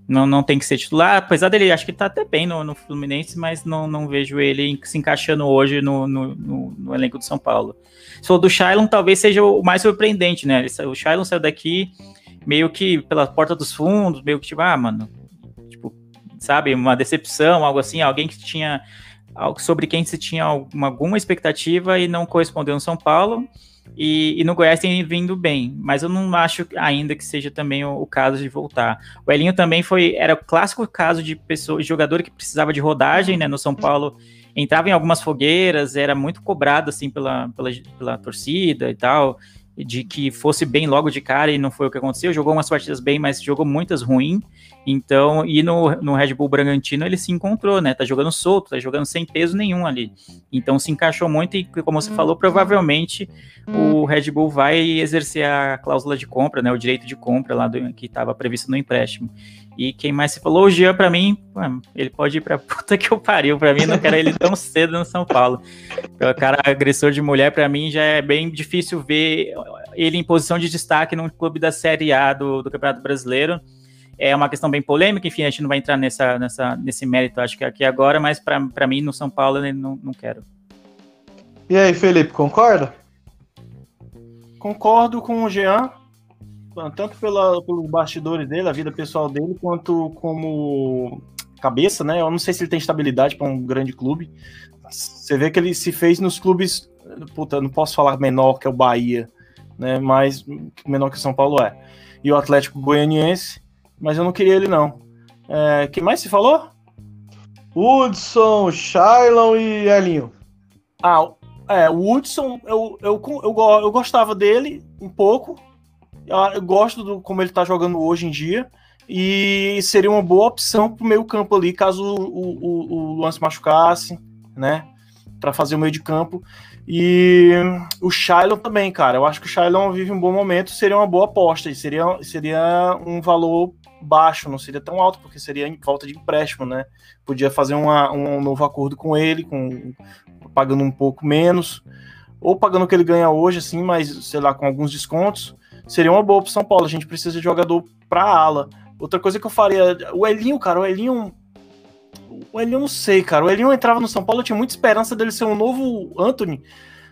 não, não tem que ser titular, apesar dele, acho que tá até bem no, no Fluminense, mas não, não vejo ele se encaixando hoje no, no, no, no elenco do São Paulo. For do Shailon, talvez seja o mais surpreendente, né? O Shailon saiu daqui meio que pela porta dos fundos, meio que tipo, ah, mano, tipo, sabe, uma decepção, algo assim, alguém que tinha algo sobre quem se tinha alguma expectativa e não correspondeu no São Paulo. E, e, no Goiás tem vindo bem, mas eu não acho ainda que seja também o, o, caso de voltar. O Elinho também foi, era o clássico caso de pessoa, jogador que precisava de rodagem, né? No São Paulo entrava em algumas fogueiras, era muito cobrado assim pela, pela, pela torcida e tal de que fosse bem logo de cara e não foi o que aconteceu. Jogou umas partidas bem, mas jogou muitas ruins. Então, e no, no Red Bull Bragantino ele se encontrou, né? Tá jogando solto, tá jogando sem peso nenhum ali. Então se encaixou muito e, como você falou, provavelmente o Red Bull vai exercer a cláusula de compra, né? O direito de compra lá do, que estava previsto no empréstimo. E quem mais se falou, o Jean, pra mim, ele pode ir pra [LAUGHS] puta que eu pariu. Pra mim, não quero ele tão cedo no São Paulo. O cara agressor de mulher, pra mim, já é bem difícil ver ele em posição de destaque num clube da Série A do, do Campeonato Brasileiro. É uma questão bem polêmica, enfim, a gente não vai entrar nessa, nessa, nesse mérito, acho que aqui agora, mas para mim, no São Paulo, eu não, não quero. E aí, Felipe, concorda? Concordo com o Jean tanto pela, pelos bastidores dele, a vida pessoal dele, quanto como cabeça, né? Eu não sei se ele tem estabilidade para um grande clube. Você vê que ele se fez nos clubes, puta, não posso falar menor que é o Bahia, né? Mas menor que o São Paulo é. E o Atlético Goianiense, mas eu não queria ele não. É, quem mais se falou? Hudson, Shailon e Elinho. Ah, é, o Hudson, eu, eu, eu, eu, gostava dele um pouco, Eu, eu gosto do como ele tá jogando hoje em dia. E seria uma boa opção pro meio campo ali, caso o, o, o Luan se machucasse, né? Para fazer o meio de campo. E o Shailon também, cara. Eu acho que o Shailon vive um bom momento, seria uma boa aposta. E seria, seria um valor baixo, não seria tão alto, porque seria em volta de empréstimo, né? Podia fazer uma, um novo acordo com ele, com pagando um pouco menos, ou pagando o que ele ganha hoje, assim, mas sei lá, com alguns descontos. Seria uma boa pro São Paulo. A gente precisa de jogador para ala. Outra coisa que eu faria, o Elinho, cara, o Elinho. O Elinho, não sei, cara. O Elinho entrava no São Paulo, eu tinha muita esperança dele ser um novo Anthony,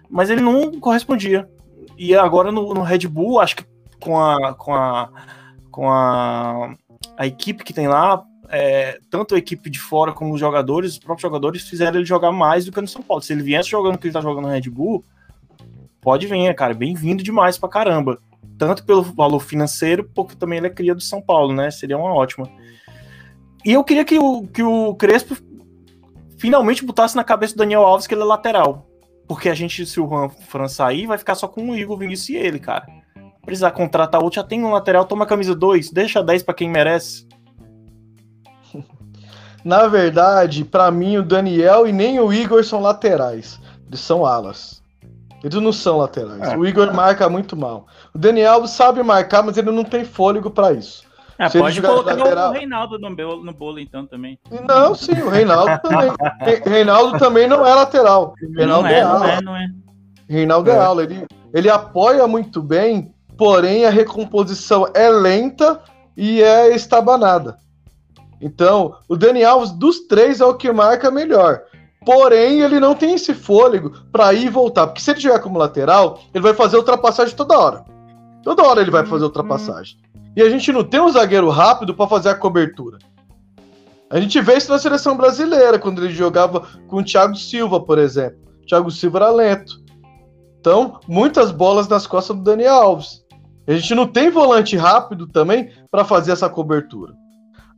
mas ele não correspondia. E agora no, no Red Bull, acho que com a, com a, com a, a equipe que tem lá, é, tanto a equipe de fora como os jogadores, os próprios jogadores fizeram ele jogar mais do que no São Paulo. Se ele viesse jogando o que ele tá jogando no Red Bull, pode vir, cara. Bem-vindo demais pra caramba tanto pelo valor financeiro, porque também ele é cria do São Paulo, né? Seria uma ótima. E eu queria que o, que o Crespo finalmente botasse na cabeça do Daniel Alves que ele é lateral. Porque a gente, se o Juan Fran sair, vai ficar só com o Igor Vinícius e ele, cara. Precisar contratar outro, já tem um lateral, toma a camisa 2, deixa 10 para quem merece. [LAUGHS] Na verdade, para mim, o Daniel e nem o Igor são laterais. Eles são alas. Eles não são laterais. É. O Igor marca muito mal. O Daniel sabe marcar, mas ele não tem fôlego para isso. É, Se pode colocar lateral... o Reinaldo no, bolo, no bolo, então, também. Não, sim, o Reinaldo também. Reinaldo também não é lateral. Reinaldo não é, é não é, não é. Reinaldo é, é ala. Ele, ele apoia muito bem, porém a recomposição é lenta e é estabanada. Então, o Daniel, dos três, é o que marca melhor. Porém, ele não tem esse fôlego para ir e voltar. Porque se ele jogar como lateral, ele vai fazer ultrapassagem toda hora. Toda hora ele vai fazer ultrapassagem. E a gente não tem um zagueiro rápido para fazer a cobertura. A gente vê isso na seleção brasileira, quando ele jogava com o Thiago Silva, por exemplo. O Thiago Silva era lento. Então, muitas bolas nas costas do Daniel Alves. A gente não tem volante rápido também para fazer essa cobertura.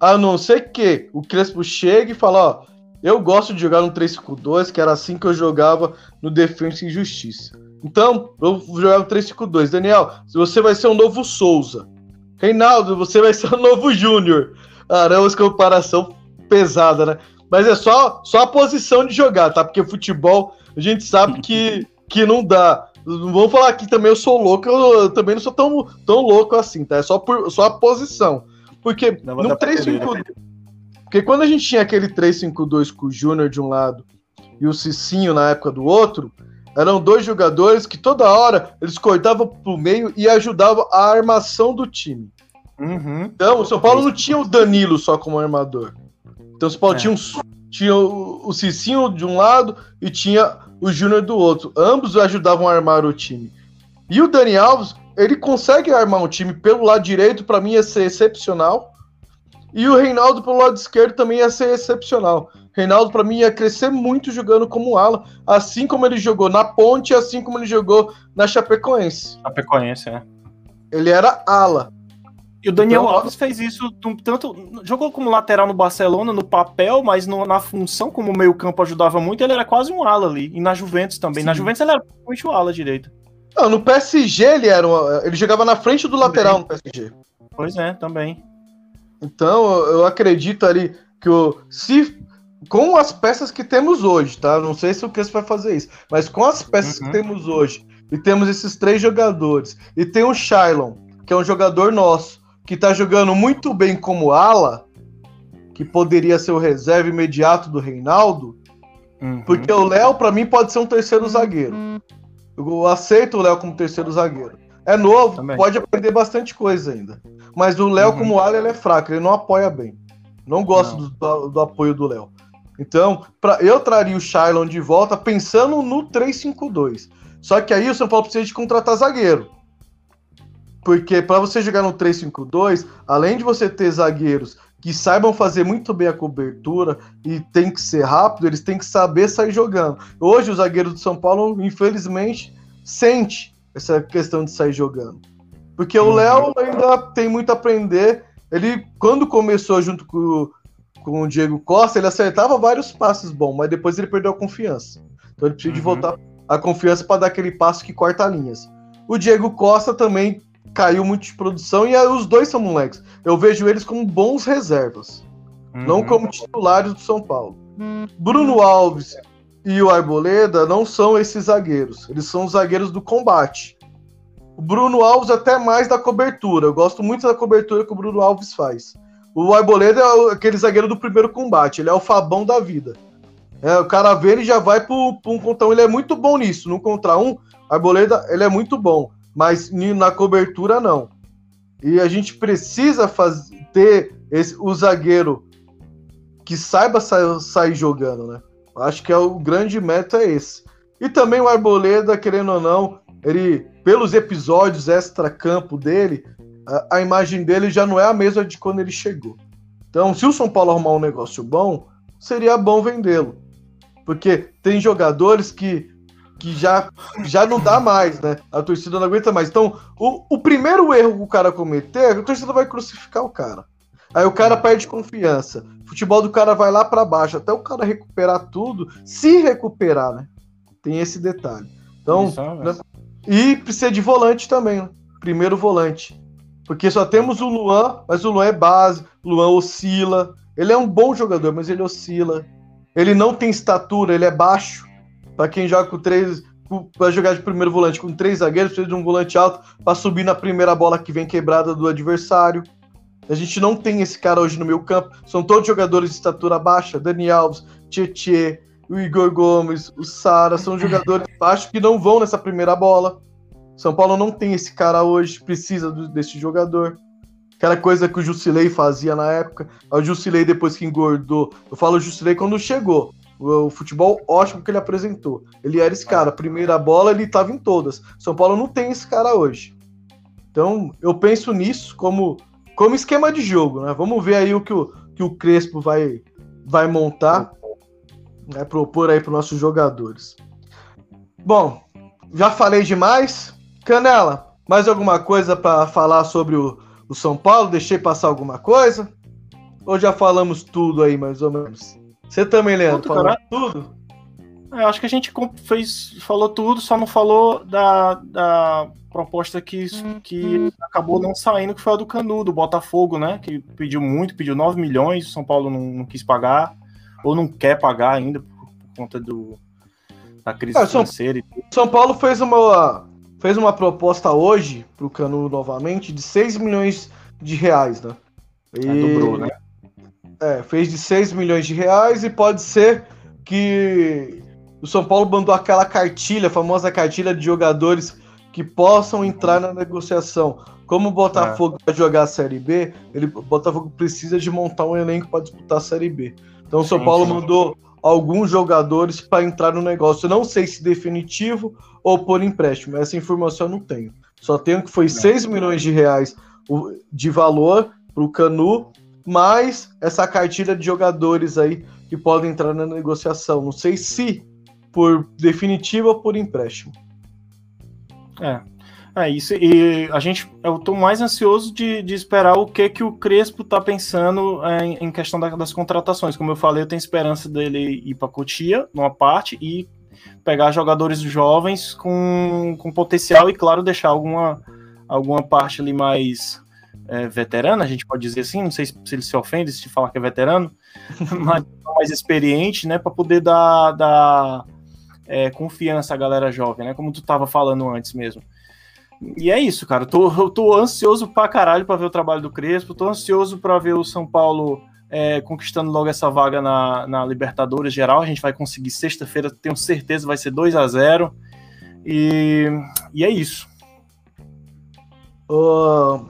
A não ser que o Crespo chegue e fale, ó, eu gosto de jogar no 3-5-2, que era assim que eu jogava no Defensa e Justiça. Então, eu vou jogar no 3-5-2. Daniel, você vai ser um novo Souza. Reinaldo, você vai ser um novo Júnior. Ah, comparação pesada, né? Mas é só, só a posição de jogar, tá? Porque futebol, a gente sabe que, que não dá. Não vamos falar aqui também, eu sou louco, eu, eu também não sou tão, tão louco assim, tá? É só, por, só a posição. Porque não, no 3-5-2. Porque quando a gente tinha aquele 3-5-2 com o Júnior de um lado e o Cicinho na época do outro, eram dois jogadores que toda hora eles cortavam pro meio e ajudavam a armação do time. Uhum. Então, o São Paulo não tinha o Danilo só como armador. Então, o São Paulo é. tinha, um, tinha o, o Cicinho de um lado e tinha o Júnior do outro. Ambos ajudavam a armar o time. E o Dani Alves, ele consegue armar um time pelo lado direito, para mim ia ser excepcional. E o Reinaldo pelo lado esquerdo também ia ser excepcional. Reinaldo, para mim, ia crescer muito jogando como ala, assim como ele jogou na Ponte, assim como ele jogou na Chapecoense. Chapecoense, é. Ele era ala. E o Daniel então, Alves fez isso tanto. Jogou como lateral no Barcelona, no papel, mas no, na função, como o meio-campo ajudava muito, ele era quase um ala ali. E na Juventus também. Sim. Na Juventus ele era muito ala direito. Não, no PSG ele era. ele jogava na frente do lateral no PSG. Pois é, também. Então, eu acredito ali que o, se com as peças que temos hoje, tá? Não sei se o Crespo vai fazer isso, mas com as peças uhum. que temos hoje, e temos esses três jogadores, e tem o Shailon, que é um jogador nosso, que tá jogando muito bem como ala, que poderia ser o reserva imediato do Reinaldo, uhum. porque o Léo, para mim, pode ser um terceiro zagueiro. Eu aceito o Léo como terceiro zagueiro. É novo, Também. pode aprender bastante coisa ainda. Mas o Léo, uhum. como ala, ele é fraco, ele não apoia bem. Não gosto não. Do, do, apoio do Léo. Então, pra, eu traria o Shailon de volta pensando no 3-5-2. Só que aí o São Paulo precisa de contratar zagueiro. Porque para você jogar no 3-5-2, além de você ter zagueiros que saibam fazer muito bem a cobertura e tem que ser rápido, eles têm que saber sair jogando. Hoje, os zagueiros do São Paulo, infelizmente, sente essa questão de sair jogando. Porque o Léo ainda tem muito a aprender. Ele, quando começou junto com, com o Diego Costa, ele acertava vários passes bons, mas depois ele perdeu a confiança. Então ele precisa uhum. de voltar a confiança para dar aquele passo que corta linhas. O Diego Costa também caiu muito de produção e os dois são moleques. Eu vejo eles como bons reservas, Uhum. não como titulares do São Paulo. Bruno Alves e o Arboleda não são esses zagueiros, eles são os zagueiros do combate. O Bruno Alves até mais da cobertura, eu gosto muito da cobertura que o Bruno Alves faz. O Arboleda é aquele zagueiro do primeiro combate, ele é o Fabão da vida. É, o cara vê ele já vai pro um contra um, ele é muito bom nisso. No contra um, Arboleda, ele é muito bom, mas na cobertura não. E a gente precisa faz, ter esse, o zagueiro que saiba sa- sair jogando, né? Acho que é o grande meta é esse. E também o Arboleda, querendo ou não, ele, pelos episódios extra-campo dele, a, a imagem dele já não é a mesma de quando ele chegou. Então, se o São Paulo arrumar um negócio bom, seria bom vendê-lo. Porque tem jogadores que, que já, já não dá mais, né? A torcida não aguenta mais. Então, o, o primeiro erro que o cara cometer, a torcida vai crucificar o cara. Aí o cara perde confiança. O futebol do cara vai lá pra baixo, até o cara recuperar tudo, se recuperar, né? Tem esse detalhe. Então, Isso, né? né? e precisa de volante também, né? Primeiro volante. Porque só temos o Luan, mas o Luan é base, o Luan oscila. Ele é um bom jogador, mas ele oscila. Ele não tem estatura, ele é baixo. Pra quem joga com três. Para jogar de primeiro volante com três zagueiros, precisa de um volante alto para subir na primeira bola que vem quebrada do adversário. A gente não tem esse cara hoje no meio campo. São todos jogadores de estatura baixa. Dani Alves, Tietê, o Igor Gomes, o Sara. São jogadores [LAUGHS] baixos que não vão nessa primeira bola. São Paulo não tem esse cara hoje. Precisa do- desse jogador. Aquela coisa que o Jusilei fazia na época. O Jusilei, depois que engordou. Eu falo Jusilei quando chegou. O, futebol ótimo que ele apresentou. Ele era esse cara. Primeira bola, ele estava em todas. São Paulo não tem esse cara hoje. Então, eu penso nisso como, como esquema de jogo, né? Vamos ver aí o que o, que o Crespo vai, vai montar, vai propor aí para os nossos jogadores. Bom, já falei demais. Canela, mais alguma coisa para falar sobre o, o São Paulo? Deixei passar alguma coisa? Ou já falamos tudo aí, mais ou menos? Você também, Leandro, Tudo, falou tudo? É, Eu acho que a gente fez, falou tudo, só não falou da, da proposta que, que acabou não saindo, que foi a do Canu, do Botafogo, né? Que pediu muito, pediu 9 milhões, o São Paulo não, não quis pagar, ou não quer pagar ainda por, conta do, da crise Ah, São- financeira. e tudo. São Paulo fez uma, fez uma proposta hoje pro Canu novamente de 6 milhões de reais, né? E, É, dobrou, né? É, fez de 6 milhões de reais e pode ser que o São Paulo mandou aquela cartilha, a famosa cartilha de jogadores que possam entrar na negociação. Como o Botafogo vai jogar a Série B, ele, o Botafogo precisa de montar um elenco para disputar a Série B. Então o São Sim, Paulo sim. mandou alguns jogadores para entrar no negócio. Eu não sei se definitivo ou por empréstimo. Essa informação eu não tenho. Só tenho que foi 6 milhões de reais de valor para o Canu, mais essa cartilha de jogadores aí que podem entrar na negociação. Não sei se por definitivo ou por empréstimo. É. É isso, e a gente, eu tô mais ansioso de, de esperar o que que o Crespo tá pensando é, em, em questão da- das contratações. Como eu falei, eu tenho esperança dele ir para Cotia, numa parte, e pegar jogadores jovens com, com potencial e, claro, deixar alguma, alguma parte ali mais é, veterana, a gente pode dizer assim, não sei se, se ele se ofende se falar que é veterano, [LAUGHS] mas mais experiente, né, para poder dar, dar é, confiança à galera jovem, né, como tu tava falando antes mesmo. E é isso, cara. Eu tô, eu tô ansioso pra caralho pra ver o trabalho do Crespo. Tô ansioso pra ver o São Paulo é, conquistando logo essa vaga na, na Libertadores geral. A gente vai conseguir sexta-feira, tenho certeza, vai ser 2 a 0 e, e é isso. Ô,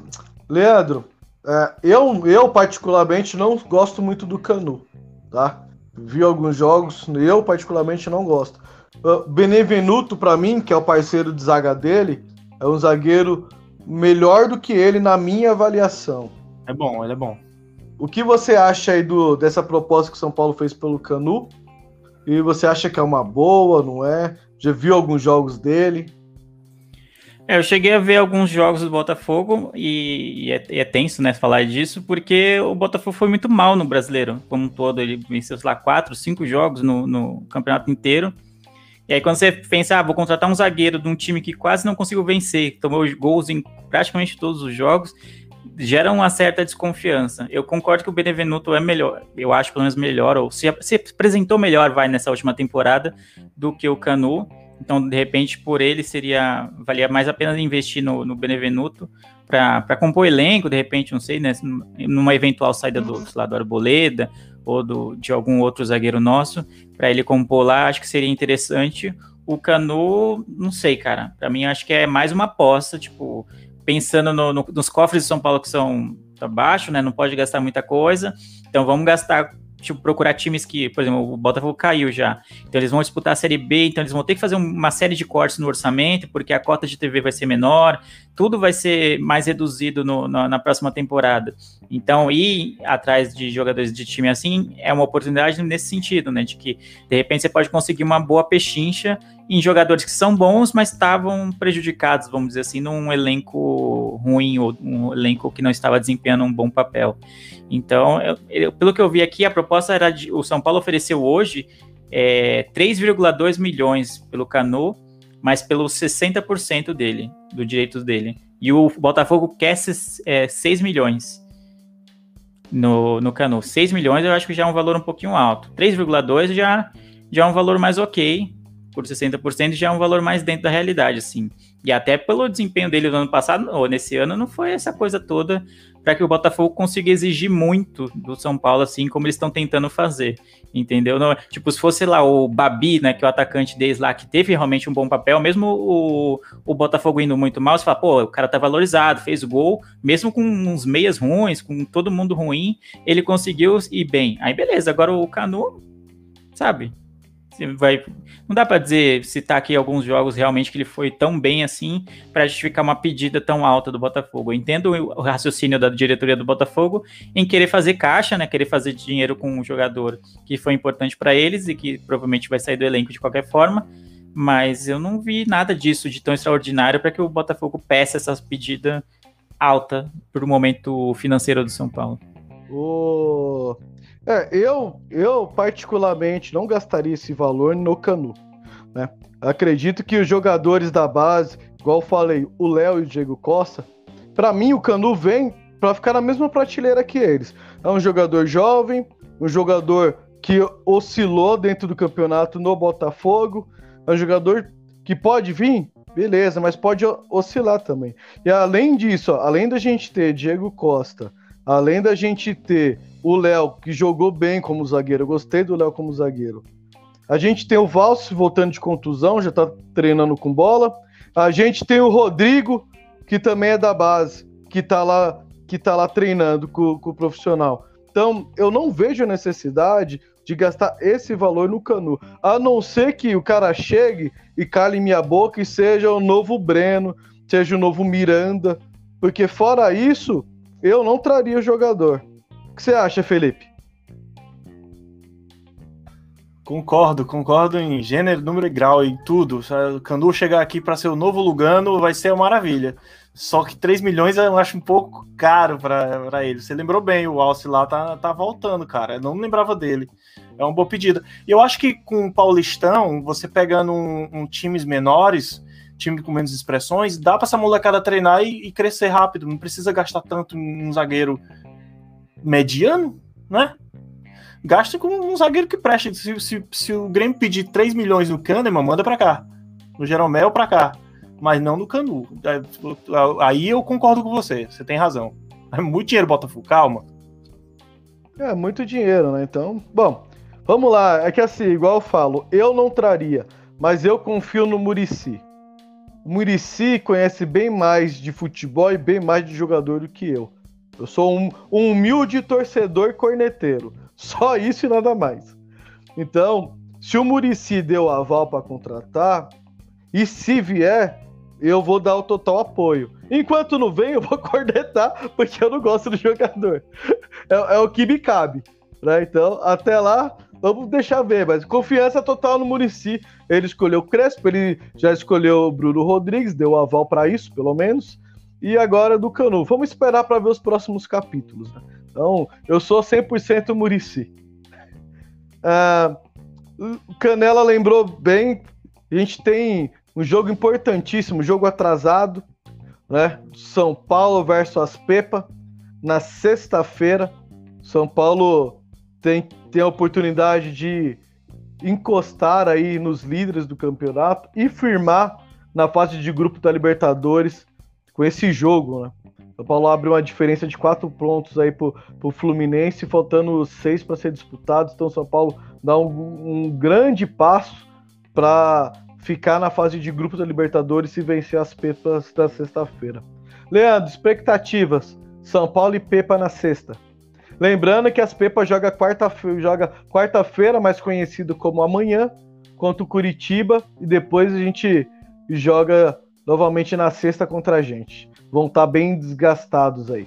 Leandro, é, eu, eu particularmente não gosto muito do Canu, tá? Vi alguns jogos, eu particularmente não gosto. Uh, Benevenuto, pra mim, que é o parceiro de zaga dele, é um zagueiro melhor do que ele na minha avaliação. É bom, ele é bom. O que você acha aí do, dessa proposta que o São Paulo fez pelo Canu? E você acha que é uma boa, não é? Já viu alguns jogos dele? É, eu cheguei a ver alguns jogos do Botafogo e, e é, e é tenso, né, falar disso, porque o Botafogo foi muito mal no brasileiro, como um todo. Ele venceu, sei lá, quatro, cinco jogos no, no campeonato inteiro. E aí quando você pensa, ah, vou contratar um zagueiro de um time que quase não conseguiu vencer, tomou gols em praticamente todos os jogos, gera uma certa desconfiança. Eu concordo que o Benevenuto é melhor, eu acho pelo menos melhor, ou se, se apresentou melhor, vai, nessa última temporada, do que o Canu. Então, de repente, por ele seria valia mais a pena investir no, no Benevenuto para compor elenco, de repente, não sei, né, numa eventual saída do, uhum. lá, do Arboleda ou do, de algum outro zagueiro nosso, para ele compor lá, acho que seria interessante. O Canu, não sei, cara. Para mim, acho que é mais uma aposta, tipo, pensando no, no, nos cofres de São Paulo que são tá baixo, né? Não pode gastar muita coisa. Então vamos gastar tipo, procurar times que, por exemplo, o Botafogo caiu já. Então eles vão disputar a Série B, então eles vão ter que fazer uma série de cortes no orçamento, porque a cota de TV vai ser menor, tudo vai ser mais reduzido no, na, na, próxima temporada. Então, ir atrás de jogadores de time assim é uma oportunidade nesse sentido, né? De que, de repente, você pode conseguir uma boa pechincha em jogadores que são bons, mas estavam prejudicados, vamos dizer assim, num elenco ruim ou um elenco que não estava desempenhando um bom papel. Então, eu, eu, pelo que eu vi aqui, a proposta era de, o São Paulo ofereceu hoje é, 3,2 milhões pelo Cano, mas pelos 60% dele, do direito dele. E o Botafogo quer é, 6 milhões no, no Cano. 6 milhões eu acho que já é um valor um pouquinho alto. 3,2 já, já é um valor mais ok por 60% já é um valor mais dentro da realidade, assim. E até pelo desempenho dele no ano passado, ou nesse ano, não foi essa coisa toda para que o Botafogo consiga exigir muito do São Paulo, assim como eles estão tentando fazer, entendeu? Não, tipo, se fosse lá o Babi, né, que é o atacante deles lá, que teve realmente um bom papel, mesmo o, o Botafogo indo muito mal, você fala, pô, o cara tá valorizado, fez gol, mesmo com uns meias ruins, com todo mundo ruim, ele conseguiu ir bem. Aí beleza, agora o Canu, sabe? Vai. Não dá para dizer, citar aqui alguns jogos realmente que ele foi tão bem assim para justificar uma pedida tão alta do Botafogo. Eu entendo o raciocínio da diretoria do Botafogo em querer fazer caixa, né? Querer fazer dinheiro com um jogador que foi importante para eles e que provavelmente vai sair do elenco de qualquer forma. Mas eu não vi nada disso de tão extraordinário para que o Botafogo peça essa pedida alta para o momento financeiro do São Paulo. O é, eu, eu particularmente não gastaria esse valor no Canu. Né? Acredito que os jogadores da base, igual falei, o Léo e o Diego Costa, para mim o Canu vem para ficar na mesma prateleira que eles. É um jogador jovem, um jogador que oscilou dentro do campeonato no Botafogo, é um jogador que pode vir, beleza, mas pode oscilar também. E além disso, ó, além da gente ter Diego Costa, além da gente ter o Léo, que jogou bem como zagueiro. Eu gostei do Léo como zagueiro. A gente tem o Valso voltando de contusão, já tá treinando com bola. A gente tem o Rodrigo, que também é da base, que tá lá, que tá lá treinando com, com o profissional. Então, eu não vejo a necessidade de gastar esse valor no Canu. A não ser que o cara chegue e cale minha boca e seja o novo Breno, seja o novo Miranda. Porque fora isso, eu não traria o jogador. Que você acha, Felipe? Concordo, concordo em gênero, número e grau e tudo. Se o Canu chegar aqui para ser o novo Lugano, vai ser uma maravilha. Só que 3 milhões eu acho um pouco caro para ele. Você lembrou bem, o Alce lá tá, tá voltando, cara. Eu não lembrava dele. É uma boa pedida. E eu acho que com o Paulistão, você pegando um, um times menores, time com menos expressões, dá para essa molecada treinar e, e, crescer rápido. Não precisa gastar tanto em um zagueiro mediano, né? Gasta com um zagueiro que preste. Se, se, se o Grêmio pedir 3 milhões no Kahneman, manda para cá. No Jeromel para cá. Mas não no Canu. É, aí eu concordo com você. Você tem razão. É muito dinheiro, Botafogo. Calma. É, muito dinheiro, né? Então, bom, vamos lá. É que assim, igual eu falo, eu não traria, mas eu confio no Murici. O Murici conhece bem mais de futebol e bem mais de jogador do que eu. Eu sou um, um humilde torcedor corneteiro. Só isso e nada mais. Então, se o Murici deu aval para contratar, e se vier, eu vou dar o total apoio. Enquanto não vem, eu vou [LAUGHS] cornetar, porque eu não gosto do jogador. É, é o que me cabe. Né? Então, até lá, vamos deixar ver. Mas confiança total no Murici. Ele escolheu o Crespo, ele já escolheu o Bruno Rodrigues, deu aval para isso, pelo menos e agora do Canu. Vamos esperar para ver os próximos capítulos. Né? Então, eu sou 100% Murici. [LAUGHS] Ah, Canela lembrou bem A gente tem um jogo importantíssimo, jogo atrasado, né? São Paulo versus Pepa na sexta-feira. São Paulo tem, tem a oportunidade de encostar aí nos líderes do campeonato e firmar na fase de grupo da Libertadores com esse jogo, né? São Paulo abre uma diferença de quatro pontos aí pro, pro Fluminense, faltando seis para ser disputados. Então, São Paulo dá um, um grande passo para ficar na fase de grupos da Libertadores e vencer as Pepas da sexta-feira. Leandro, expectativas: São Paulo e Pepa na sexta. Lembrando que as Pepas joga quarta-feira, joga quarta-feira, mais conhecido como amanhã, contra o Curitiba e depois a gente joga novamente na sexta contra a gente. Vão estar tá bem desgastados aí.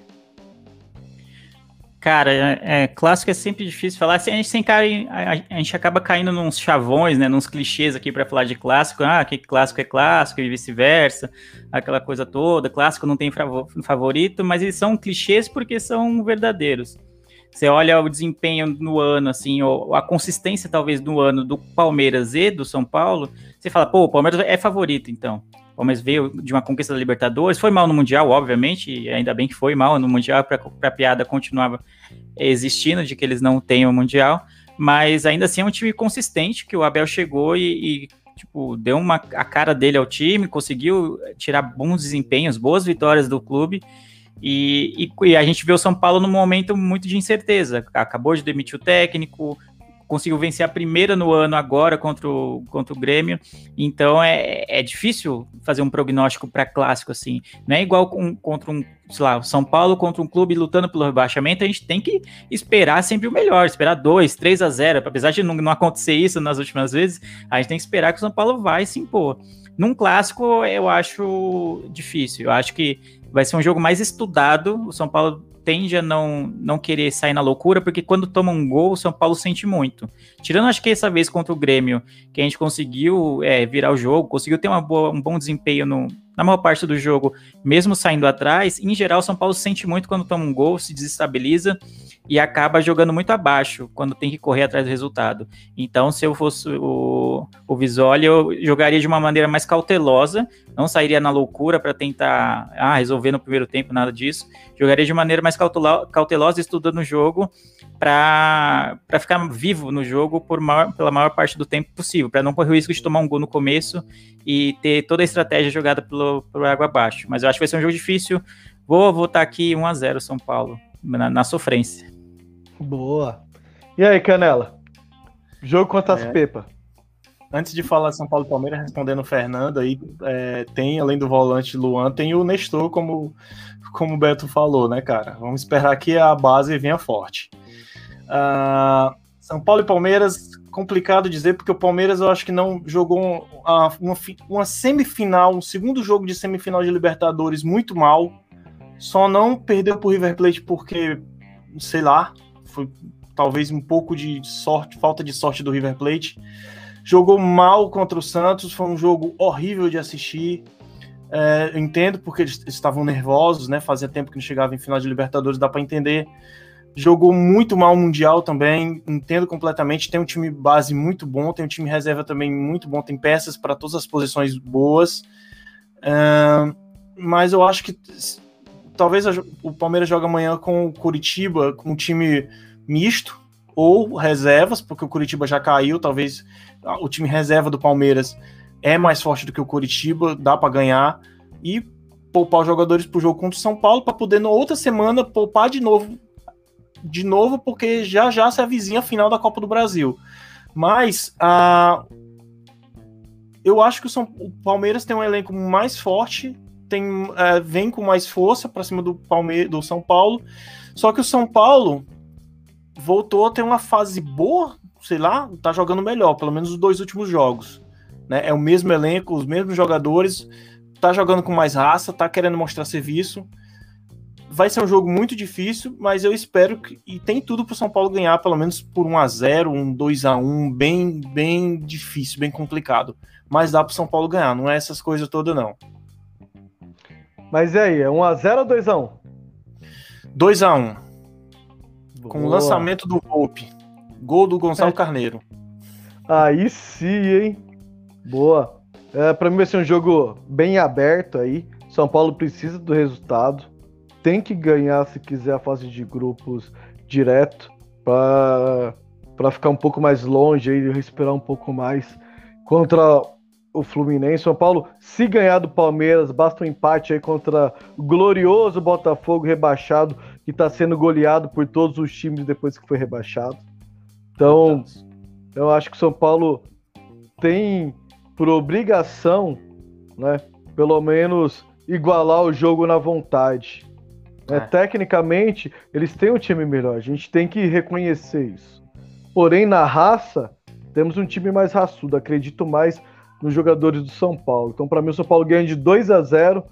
Cara, é, é, clássico é sempre difícil falar. A, gente sem cai, a, a, gente acaba caindo nos chavões, né, nos clichês aqui para falar de clássico. Ah, que clássico é clássico e vice-versa, aquela coisa toda. Clássico não tem favorito, mas eles são clichês porque são verdadeiros. Você olha o desempenho no ano, assim, ou a consistência talvez no ano do Palmeiras e do São Paulo, você fala, pô, o Palmeiras é favorito, então. O Palmeiras veio de uma conquista da Libertadores, foi mal no Mundial, obviamente, e ainda bem que foi mal no Mundial, para a piada continuava existindo de que eles não têm o Mundial, mas ainda assim é um time consistente, que o Abel chegou e, e tipo, deu uma, a cara dele ao time, conseguiu tirar bons desempenhos, boas vitórias do clube, e, e, e, a gente vê o São Paulo num momento muito de incerteza. Acabou de demitir o técnico, conseguiu vencer a primeira no ano agora contra o, contra o Grêmio. Então é, é difícil fazer um prognóstico para clássico assim. Não é igual com, contra um, sei lá, São Paulo contra um clube lutando pelo rebaixamento. A gente tem que esperar sempre o melhor, esperar 2, 3 a 0. Apesar de não, não acontecer isso nas últimas vezes, a gente tem que esperar que o São Paulo vai se impor. Num clássico, eu acho difícil. Eu acho que vai ser um jogo mais estudado. O São Paulo tende a não, não querer sair na loucura, porque quando toma um gol, o São Paulo sente muito. Tirando, acho que essa vez contra o Grêmio, que a gente conseguiu é, virar o jogo, conseguiu ter uma boa, um bom desempenho no, na maior parte do jogo, mesmo saindo atrás, em geral, o São Paulo sente muito quando toma um gol, se desestabiliza e acaba jogando muito abaixo quando tem que correr atrás do resultado. Então, se eu fosse o, o Visoli, eu jogaria de uma maneira mais cautelosa, não sairia na loucura para tentar ah, resolver no primeiro tempo, nada disso. Jogaria de maneira mais cautelosa, estudando o jogo, para ficar vivo no jogo por maior, pela maior parte do tempo possível, para não correr o risco de tomar um gol no começo e ter toda a estratégia jogada pelo, pelo água abaixo. Mas eu acho que vai ser um jogo difícil. Vou votar aqui 1 a 0 São Paulo, na, na sofrência. Boa. E aí, Canela? Jogo contra as é. Pepa. Antes de falar São Paulo e Palmeiras, respondendo o Fernando aí, é, tem, além do volante Luan, tem o Nestor, como, como o Beto falou, né, cara? Vamos esperar que a base venha forte. Uh, São Paulo e Palmeiras, complicado dizer, porque o Palmeiras eu acho que não jogou uma, uma, uma semifinal, um segundo jogo de semifinal de Libertadores muito mal. Só não perdeu pro River Plate porque, sei lá, foi talvez um pouco de sorte, falta de sorte do River Plate. Jogou mal contra o Santos, foi um jogo horrível de assistir. É, eu entendo porque eles estavam nervosos, né? Fazia tempo que não chegava em final de Libertadores, dá para entender. Jogou muito mal o Mundial também, entendo completamente. Tem um time base muito bom, tem um time reserva também muito bom, tem peças para todas as posições boas. É, mas eu acho que talvez o Palmeiras jogue amanhã com o Curitiba, com um time misto ou reservas, porque o Curitiba já caiu, talvez o time reserva do Palmeiras é mais forte do que o Curitiba, dá para ganhar e poupar os jogadores pro jogo contra o São Paulo para poder na outra semana poupar de novo de novo, porque já já se avizinha a final da Copa do Brasil. Mas a eu acho que o, São, o Palmeiras tem um elenco mais forte, tem, é, vem com mais força para cima do Palmeiras, do São Paulo. Só que o São Paulo voltou a ter uma fase boa, sei lá, tá jogando melhor, pelo menos os dois últimos jogos. Né? É o mesmo elenco, os mesmos jogadores, tá jogando com mais raça, tá querendo mostrar serviço. Vai ser um jogo muito difícil, mas eu espero que. E tem tudo pro São Paulo ganhar, pelo menos por 1 a 0 um 2 a 1 bem, bem difícil, bem complicado. Mas dá pro São Paulo ganhar, não é essas coisas todas, não. Mas e aí, é 1x0 ou 2x1? 2x1. Com o lançamento do Volpe. Gol do Gonçalo é. Carneiro. Aí sim, hein? Boa. É, para mim vai ser um jogo bem aberto aí. São Paulo precisa do resultado. Tem que ganhar se quiser a fase de grupos direto para ficar um pouco mais longe e respirar um pouco mais contra o Fluminense. São Paulo, se ganhar do Palmeiras, basta um empate aí contra o glorioso Botafogo rebaixado, que está sendo goleado por todos os times depois que foi rebaixado. Então, eu acho que o São Paulo tem por obrigação, né, pelo menos igualar o jogo na vontade. Né? É. Tecnicamente, eles têm um time melhor, a gente tem que reconhecer isso. Porém, na raça, temos um time mais raçudo, acredito mais nos jogadores do São Paulo. Então, para mim, o São Paulo ganha de 2 a 0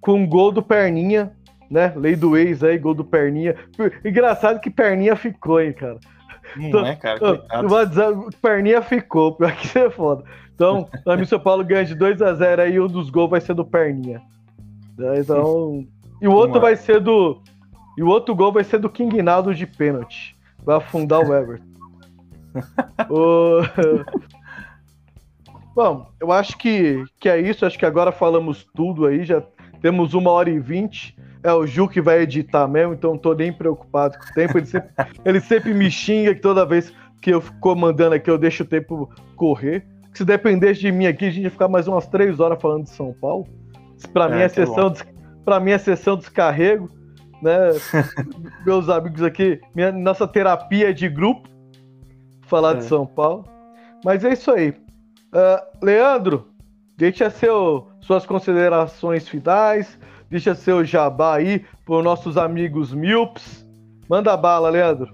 com um gol do Perninha, né? Lei do ex aí, gol do Perninha. Engraçado que Perninha ficou, hein, cara. Não então, é, cara. Coitado. Perninha ficou, [LAUGHS] pior que você é foda. Então, para mim, o São Paulo ganha de 2 a 0 aí, um dos gols vai ser do Perninha. Né, então. E o outro vai ser do. E o outro gol vai ser do King Naldo de pênalti. Vai afundar o [LAUGHS] Everton. o... Bom, eu acho que, que é isso. Acho que agora falamos tudo aí. Já temos uma hora e vinte. É o Ju que vai editar mesmo, então não tô nem preocupado com o tempo. Ele sempre, [LAUGHS] ele sempre me xinga que toda vez que eu fico mandando aqui, eu deixo o tempo correr. Se dependesse de mim aqui, a gente ia ficar mais umas três horas falando de São Paulo. Para é, mim é sessão, des... para mim é sessão descarrego, né? [LAUGHS] Meus amigos aqui, minha nossa terapia de grupo falar é. de São Paulo. Mas é isso aí. Uh, Leandro, deixa seu, suas considerações finais, deixa seu jabá aí para os nossos amigos Milps. Manda bala, Leandro.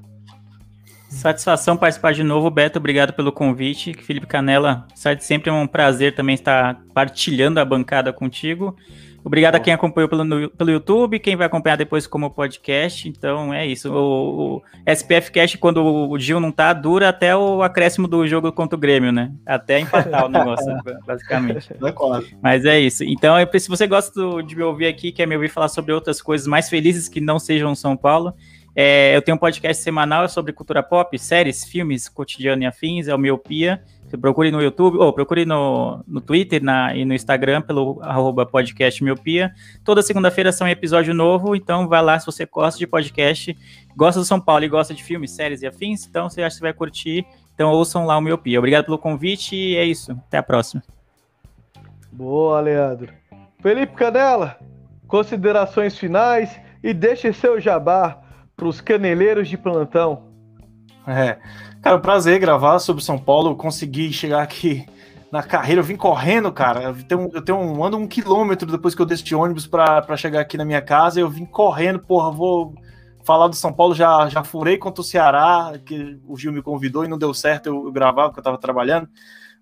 Satisfação participar de novo, Beto. Obrigado pelo convite. Felipe Canela, sempre é um prazer também estar partilhando a bancada contigo. Obrigado a quem acompanhou pelo, pelo YouTube, quem vai acompanhar depois como podcast. Então é isso. O, o SPF Cash, quando o Gil não tá, dura até o acréscimo do jogo contra o Grêmio, né? Até empatar o [LAUGHS] negócio, basicamente. [LAUGHS] É Mas é isso. Então, se você gosta de me ouvir aqui, quer me ouvir falar sobre outras coisas mais felizes que não sejam São Paulo, é, eu tenho um podcast semanal sobre cultura pop, séries, filmes, cotidiano e afins, é o Miopia. Você procure no YouTube, ou procure no, no Twitter na, e no Instagram pelo arroba podcast Miopia. Toda segunda-feira são episódio novo, então vai lá se você gosta de podcast, gosta do São Paulo e gosta de filmes, séries e afins, então você acha que vai curtir. Então ouçam lá o Miopia. Obrigado pelo convite e é isso. Até a próxima. Boa, Leandro. Felipe Canela, considerações finais e deixe seu jabá para os caneleiros de plantão. É. Cara, um prazer gravar sobre São Paulo. Consegui chegar aqui na carreira. Eu vim correndo, cara. Eu tenho, eu tenho um, ando um quilômetro depois que eu desci de ônibus para chegar aqui na minha casa. Eu vim correndo, porra, vou falar do São Paulo. Já, já furei contra o Ceará, que o Gil me convidou e não deu certo eu, gravar, porque eu tava trabalhando.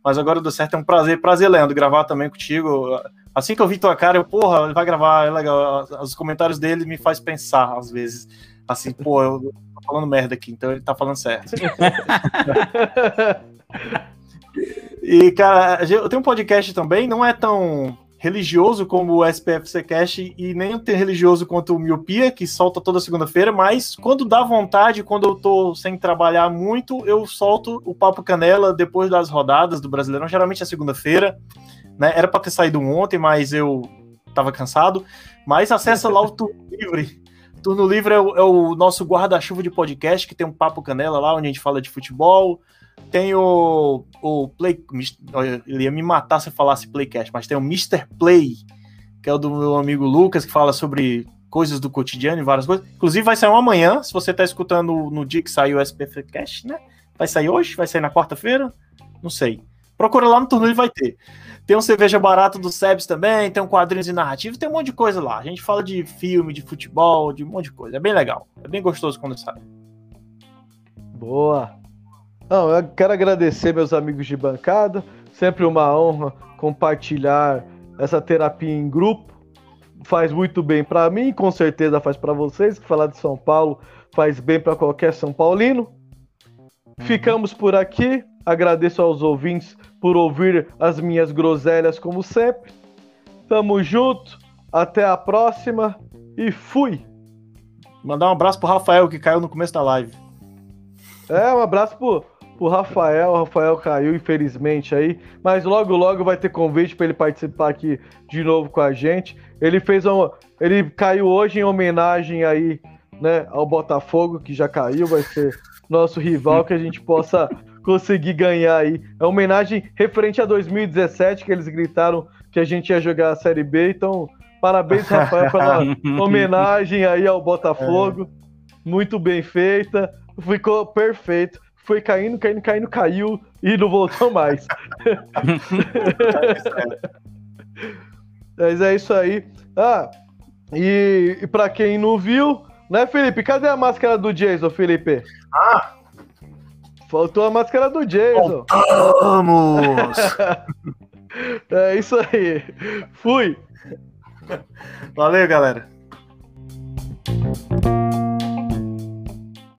Mas agora deu certo, é um prazer. Prazer, Leandro, gravar também contigo. Assim que eu vi tua cara, eu, porra, vai gravar, é legal. Os comentários dele me faz pensar, às vezes. Assim, pô, eu tô falando merda aqui, então ele tá falando certo. [LAUGHS] e, cara, eu tenho um podcast também, não é tão religioso como o SPFC Cash e nem tão religioso quanto o Miopia, que solta toda segunda-feira, mas quando dá vontade, quando eu tô sem trabalhar muito, eu solto o Papo Canela depois das rodadas do Brasileirão, geralmente é segunda-feira, né? Era para ter saído ontem, mas eu tava cansado. Mas acessa lá o Turno Livre, Turno Livre é o, é o nosso guarda-chuva de podcast, que tem um papo canela lá, onde a gente fala de futebol. Tem o, o Play. Ele ia me matar se eu falasse Playcast, mas tem o Mr. Play, que é o do meu amigo Lucas, que fala sobre coisas do cotidiano e várias coisas. Inclusive, vai sair um amanhã, se você está escutando no dia que saiu o SPF Cast, né? Vai sair hoje? Vai sair na quarta-feira? Não sei. Procura lá no Turno Livre, vai ter. Tem um cerveja barato do Sebs também, tem um quadrinhos de narrativa, tem um monte de coisa lá. A gente fala de filme, de futebol, de um monte de coisa. É bem legal. É bem gostoso quando sai. Boa. Não, eu quero agradecer meus amigos de bancada. Sempre uma honra compartilhar essa terapia em grupo. Faz muito bem para mim, com certeza faz para vocês. Que falar de São Paulo faz bem para qualquer São Paulino. Uhum. Ficamos por aqui. Agradeço aos ouvintes por ouvir as minhas groselhas como sempre. Tamo junto, até a próxima e fui! Mandar um abraço pro Rafael que caiu no começo da live. É, um abraço pro, o Rafael. O Rafael caiu, infelizmente, aí. Mas logo, logo vai ter convite para ele participar aqui de novo com a gente. Ele fez um. Ele caiu hoje em homenagem aí, né, ao Botafogo, que já caiu, vai ser nosso rival, que a gente possa conseguir ganhar aí. É uma homenagem referente a 2017, que eles gritaram que a gente ia jogar a Série B. Então, parabéns, Rafael, pela [LAUGHS] homenagem aí ao Botafogo. Muito bem feita. Ficou perfeito. Foi caindo, caindo, caindo, caiu e não voltou mais. [LAUGHS] Mas é isso aí. Ah, e, e para quem não viu, né, Felipe? Cadê a máscara do Jason, Felipe? Ah! Faltou a máscara do Jason. Vamos! [LAUGHS] é isso aí. Fui. Valeu, galera.